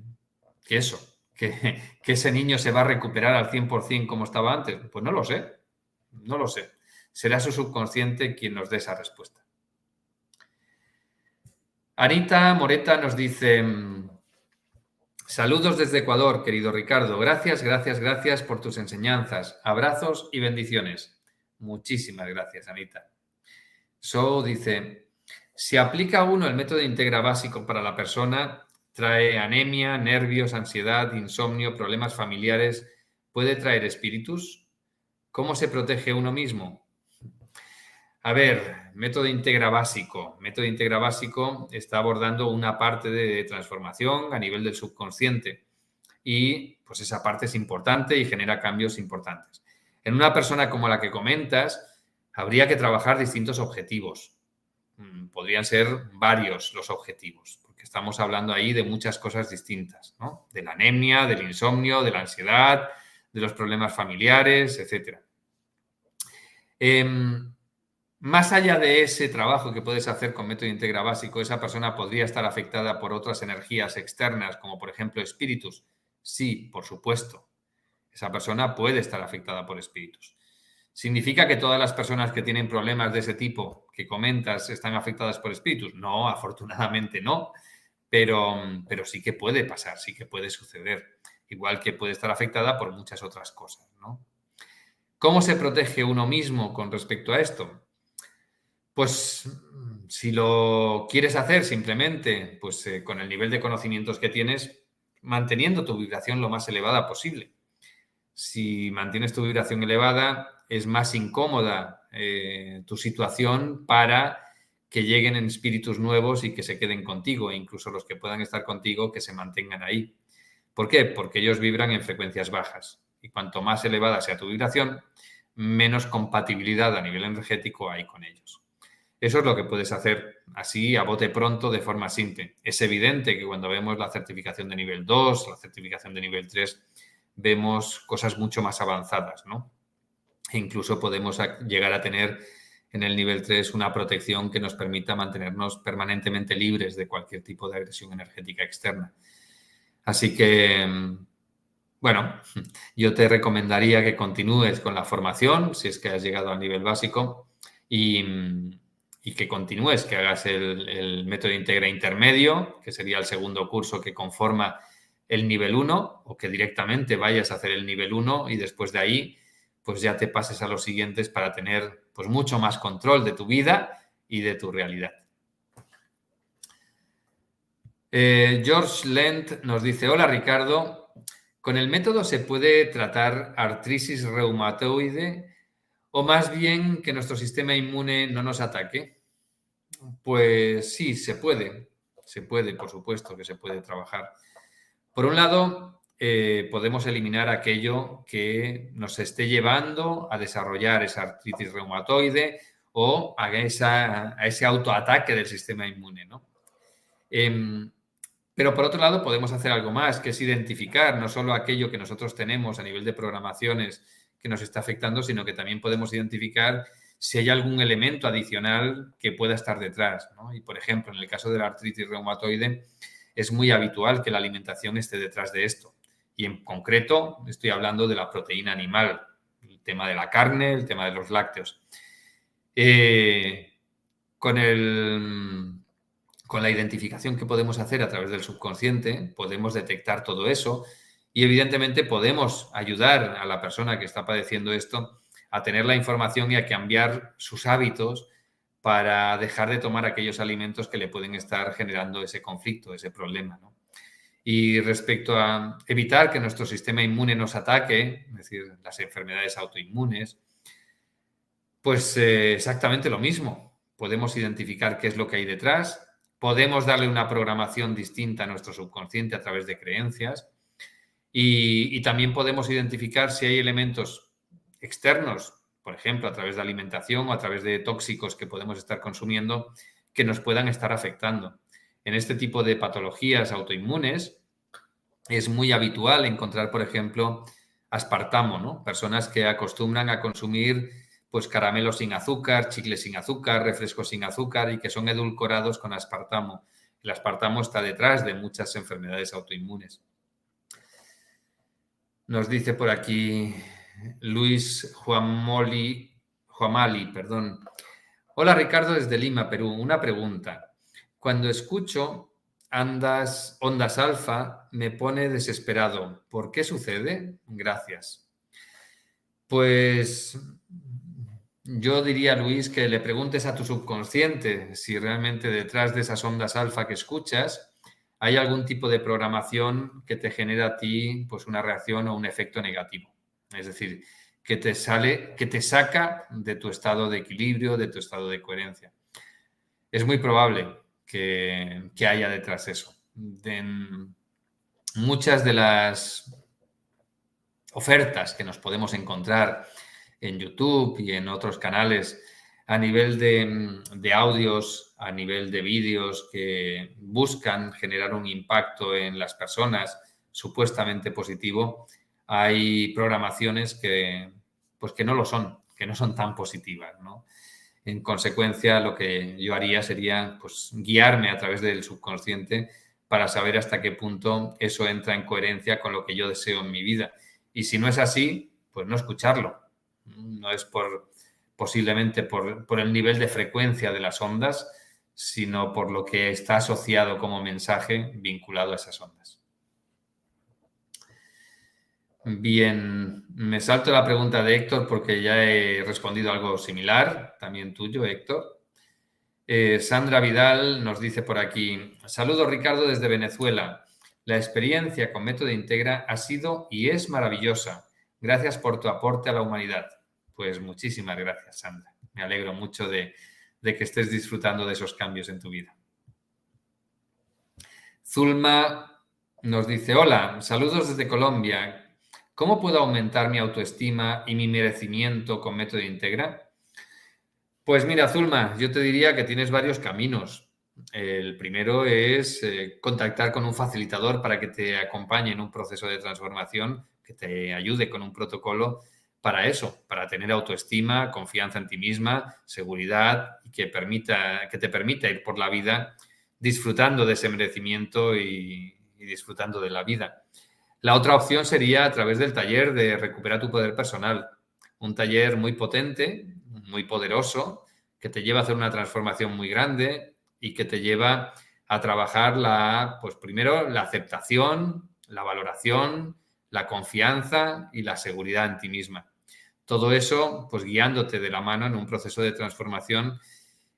que eso, que, ese niño se va a recuperar al 100% como estaba antes? Pues no lo sé, no lo sé. Será su subconsciente quien nos dé esa respuesta. Anita Moreta nos dice, saludos desde Ecuador, querido Ricardo. Gracias, gracias, gracias por tus enseñanzas. Abrazos y bendiciones. Muchísimas gracias, Anita. So dice, si aplica uno el método integra básico para la persona, Trae anemia, nervios, ansiedad, insomnio, problemas familiares. ¿Puede traer espíritus? ¿Cómo se protege uno mismo? A ver, método integra básico. Método integra básico está abordando una parte de transformación a nivel del subconsciente. y pues esa parte es importante y genera cambios importantes. En una persona como la que comentas, habría que trabajar distintos objetivos. Mm, podrían ser varios los objetivos, estamos hablando ahí de muchas cosas distintas, ¿no? De la anemia, del insomnio, de la ansiedad, de los problemas familiares, etc. Em, más allá de ese trabajo que puedes hacer con método integra básico, esa persona podría estar afectada por otras energías externas, como por ejemplo espíritus, Sí, por supuesto. Esa persona puede estar afectada por espíritus. ¿Significa que todas las personas que tienen problemas de ese tipo que comentas están afectadas por espíritus? No, afortunadamente no, pero, pero sí que puede pasar, sí que puede suceder. Igual que puede estar afectada por muchas otras cosas. ¿no? ¿Cómo se protege uno mismo con respecto a esto? Pues si lo quieres hacer simplemente pues, eh, con el nivel de conocimientos que tienes, manteniendo tu vibración lo más elevada posible. Si mantienes tu vibración elevada, es más incómoda eh, tu situación para que lleguen en espíritus nuevos y que se queden contigo, e incluso los que puedan estar contigo, que se mantengan ahí. ¿Por qué? Porque ellos vibran en frecuencias bajas. Y cuanto más elevada sea tu vibración, menos compatibilidad a nivel energético hay con ellos. Eso es lo que puedes hacer así a bote pronto de forma simple. Es evidente que cuando vemos la certificación de nivel 2, la certificación de nivel 3, vemos cosas mucho más avanzadas, ¿no? E incluso podemos llegar a tener en el nivel 3 una protección que nos permita mantenernos permanentemente libres de cualquier tipo de agresión energética externa. Así que, bueno, yo te recomendaría que continúes con la formación si es que has llegado al nivel básico y, y que continúes, que hagas el, método integra intermedio, que sería el segundo curso que conforma el nivel 1, o que directamente vayas a hacer el nivel 1 y después de ahí, pues ya te pases a los siguientes para tener pues mucho más control de tu vida y de tu realidad. Eh, George Lent nos dice, hola Ricardo, ¿con el método se puede tratar artritis reumatoide o más bien que nuestro sistema inmune no nos ataque? Pues sí, se puede, se puede, por supuesto que se puede trabajar. Por un lado, eh, podemos eliminar aquello que nos esté llevando a desarrollar esa artritis reumatoide o a, ese autoataque del sistema inmune. Em, pero por otro lado, podemos hacer algo más, que es identificar no solo aquello que nosotros tenemos a nivel de programaciones que nos está afectando, sino que también podemos identificar si hay algún elemento adicional que pueda estar detrás. Y, por ejemplo, en el caso de la artritis reumatoide, es muy habitual que la alimentación esté detrás de esto. Y en concreto, estoy hablando de la proteína animal, el tema de la carne, el tema de los lácteos. Eh, con, el, con la identificación que podemos hacer a través del subconsciente, podemos detectar todo eso y evidentemente podemos ayudar a la persona que está padeciendo esto a tener la información y a cambiar sus hábitos para dejar de tomar aquellos alimentos que le pueden estar generando ese conflicto, ese problema. Y respecto a evitar que nuestro sistema inmune nos ataque, es decir, las enfermedades autoinmunes, pues eh, exactamente lo mismo. Podemos identificar qué es lo que hay detrás, podemos darle una programación distinta a nuestro subconsciente a través de creencias y, también podemos identificar si hay elementos externos, por ejemplo, a través de alimentación o a través de tóxicos que podemos estar consumiendo, que nos puedan estar afectando. En este tipo de patologías autoinmunes es muy habitual encontrar, por ejemplo, aspartamo, ¿no? Personas que acostumbran a consumir pues caramelos sin azúcar, chicles sin azúcar, refrescos sin azúcar y que son edulcorados con aspartamo. El aspartamo está detrás de muchas enfermedades autoinmunes. Nos dice por aquí Luis Juamoli, Juamali, perdón. Hola Ricardo desde Lima, Perú. Una pregunta. Cuando escucho andas, ondas alfa, me pone desesperado. ¿Por qué sucede? Gracias. Pues yo diría, Luis, que le preguntes a tu subconsciente si realmente detrás de esas ondas alfa que escuchas hay algún tipo de programación que te genera a ti pues una reacción o un efecto negativo. Es decir, que te sale, que te saca de tu estado de equilibrio, de tu estado de coherencia. Es muy probable que, haya detrás eso. muchas de las ofertas que nos podemos encontrar en YouTube y en otros canales a nivel de, audios, a nivel de vídeos que buscan generar un impacto en las personas supuestamente positivo, hay programaciones que, pues que no lo son, que no son tan positivas. En consecuencia, lo que yo haría sería pues, guiarme a través del subconsciente para saber hasta qué punto eso entra en coherencia con lo que yo deseo en mi vida. Y si no es así, pues no escucharlo. No es por posiblemente por, por el nivel de frecuencia de las ondas, sino por lo que está asociado como mensaje vinculado a esas ondas. Bien, me salto la pregunta de Héctor porque ya he respondido algo similar, también tuyo, Héctor. Eh, Sandra Vidal nos dice por aquí, saludos Ricardo desde Venezuela. La experiencia con Método Integra ha sido y es maravillosa. Gracias por tu aporte a la humanidad. Pues muchísimas gracias, Sandra. Me alegro mucho de, de que estés disfrutando de esos cambios en tu vida. Zulma nos dice, hola, saludos desde Colombia. ¿Cómo puedo aumentar mi autoestima y mi merecimiento con Método Integra? Pues mira, Zulma, yo te diría que tienes varios caminos. El primero es eh, contactar con un facilitador para que te acompañe en un proceso de transformación, que te ayude con un protocolo para eso, para tener autoestima, confianza en ti misma, seguridad y que, permita, que te permita ir por la vida disfrutando de ese merecimiento y disfrutando de la vida. La otra opción sería a través del taller de Recupera tu Poder Personal, un taller muy potente muy poderoso que te lleva a hacer una transformación muy grande y que te lleva a trabajar la, pues primero la aceptación, la valoración, la confianza y la seguridad en ti misma. Todo eso, pues guiándote de la mano en un proceso de transformación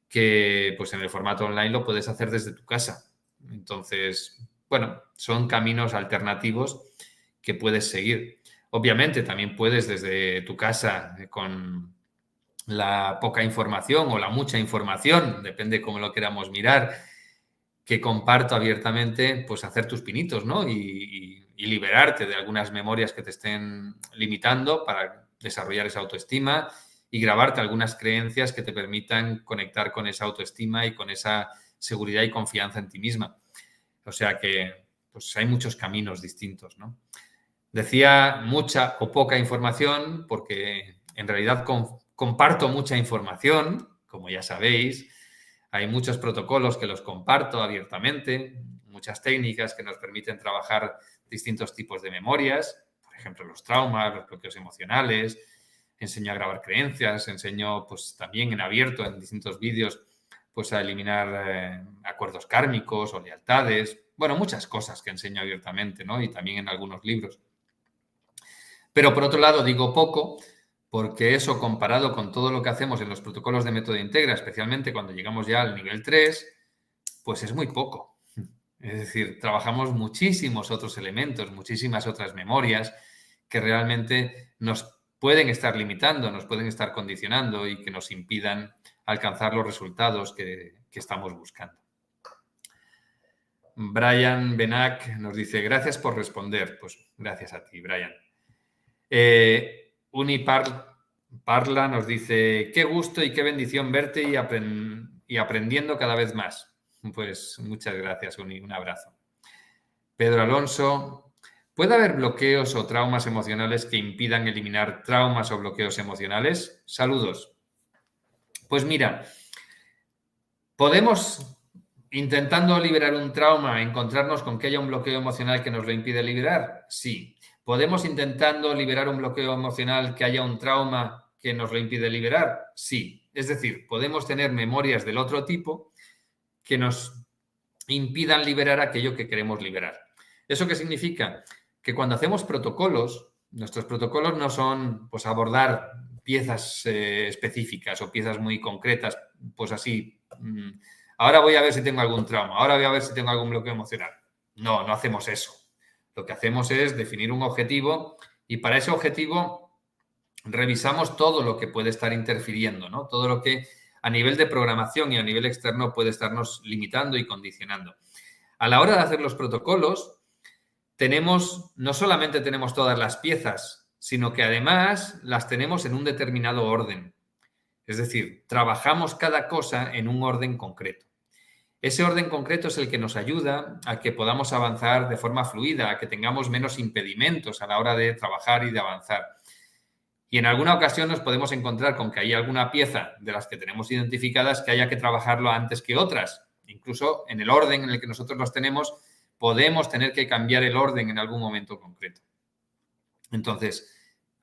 que, pues en el formato online lo puedes hacer desde tu casa. Entonces, bueno, son caminos alternativos que puedes seguir. Obviamente, también puedes desde tu casa con la poca información o la mucha información, depende cómo lo queramos mirar, que comparto abiertamente, pues hacer tus pinitos, ¿no? Y, liberarte de algunas memorias que te estén limitando para desarrollar esa autoestima y grabarte algunas creencias que te permitan conectar con esa autoestima y con esa seguridad y confianza en ti misma. O sea que pues hay muchos caminos distintos, ¿no? Decía mucha o poca información porque en realidad comparto mucha información, como ya sabéis. Hay muchos protocolos que los comparto abiertamente, muchas técnicas que nos permiten trabajar distintos tipos de memorias, por ejemplo, los traumas, los bloqueos emocionales. Enseño a grabar creencias, enseño pues también en abierto en distintos vídeos pues a eliminar eh, acuerdos kármicos o lealtades. Bueno, muchas cosas que enseño abiertamente, ¿no? Y también en algunos libros. Pero por otro lado, digo poco porque eso comparado con todo lo que hacemos en los protocolos de método integra, especialmente cuando llegamos ya al nivel 3, pues es muy poco. Es decir, trabajamos muchísimos otros elementos, muchísimas otras memorias que realmente nos pueden estar limitando, nos pueden estar condicionando y que nos impidan alcanzar los resultados que, estamos buscando. Brian Benak nos dice, gracias por responder. Pues gracias a ti, Brian. Eh, Unipar Parla nos dice, qué gusto y qué bendición verte y, y aprendiendo cada vez más. Pues muchas gracias, Uni, un abrazo. Pedro Alonso, ¿puede haber bloqueos o traumas emocionales que impidan eliminar traumas o bloqueos emocionales? Saludos. Pues mira, podemos, intentando liberar un trauma, encontrarnos con que haya un bloqueo emocional que nos lo impide liberar. Sí. ¿Podemos intentando liberar un bloqueo emocional que haya un trauma que nos lo impide liberar? Sí. Es decir, podemos tener memorias del otro tipo que nos impidan liberar aquello que queremos liberar. ¿Eso qué significa? Que cuando hacemos protocolos, nuestros protocolos no son pues abordar piezas eh, específicas o piezas muy concretas, pues así, mm, ahora voy a ver si tengo algún trauma, ahora voy a ver si tengo algún bloqueo emocional. No, no hacemos eso. Lo que hacemos es definir un objetivo y para ese objetivo revisamos todo lo que puede estar interfiriendo, ¿no? Todo lo que a nivel de programación y a nivel externo puede estarnos limitando y condicionando. A la hora de hacer los protocolos, tenemos, no solamente tenemos todas las piezas, sino que además las tenemos en un determinado orden. Es decir, trabajamos cada cosa en un orden concreto. Ese orden concreto es el que nos ayuda a que podamos avanzar de forma fluida, a que tengamos menos impedimentos a la hora de trabajar y de avanzar. Y en alguna ocasión nos podemos encontrar con que hay alguna pieza de las que tenemos identificadas que haya que trabajarlo antes que otras. Incluso en el orden en el que nosotros los tenemos, podemos tener que cambiar el orden en algún momento concreto. Entonces,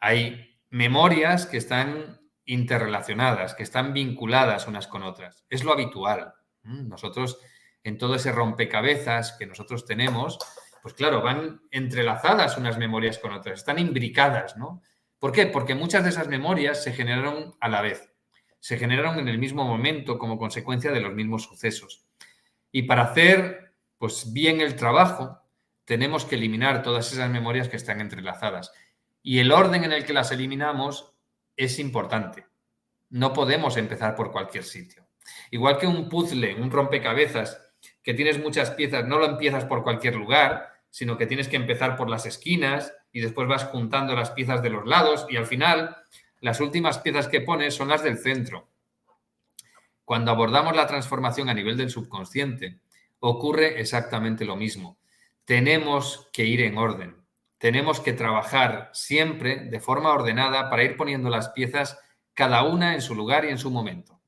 hay memorias que están interrelacionadas, que están vinculadas unas con otras. Es lo habitual. Nosotros, en todo ese rompecabezas que nosotros tenemos, pues claro, van entrelazadas unas memorias con otras, están imbricadas, ¿no? ¿Por qué? Porque muchas de esas memorias se generaron a la vez, se generaron en el mismo momento como consecuencia de los mismos sucesos. Y para hacer pues bien el trabajo, tenemos que eliminar todas esas memorias que están entrelazadas. Y el orden en el que las eliminamos es importante. No podemos empezar por cualquier sitio. Igual que un puzzle, un rompecabezas, que tienes muchas piezas, no lo empiezas por cualquier lugar, sino que tienes que empezar por las esquinas y después vas juntando las piezas de los lados y al final las últimas piezas que pones son las del centro. Cuando abordamos la transformación a nivel del subconsciente, ocurre exactamente lo mismo. Tenemos que ir en orden. Tenemos que trabajar siempre de forma ordenada para ir poniendo las piezas cada una en su lugar y en su momento.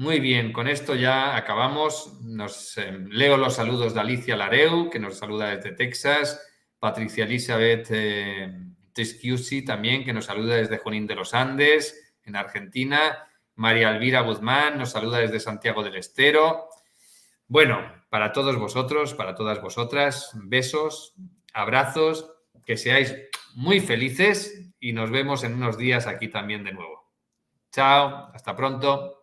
Muy bien, con esto ya acabamos. Nos eh, leo los saludos de Alicia Lareu, que nos saluda desde Texas, Patricia Elizabeth eh, también, que nos saluda desde Junín de los Andes, en Argentina. María Elvira Guzmán nos saluda desde Santiago del Estero. Bueno, para todos vosotros, para todas vosotras, besos, abrazos, que seáis muy felices y nos vemos en unos días aquí también de nuevo. Chao, hasta pronto.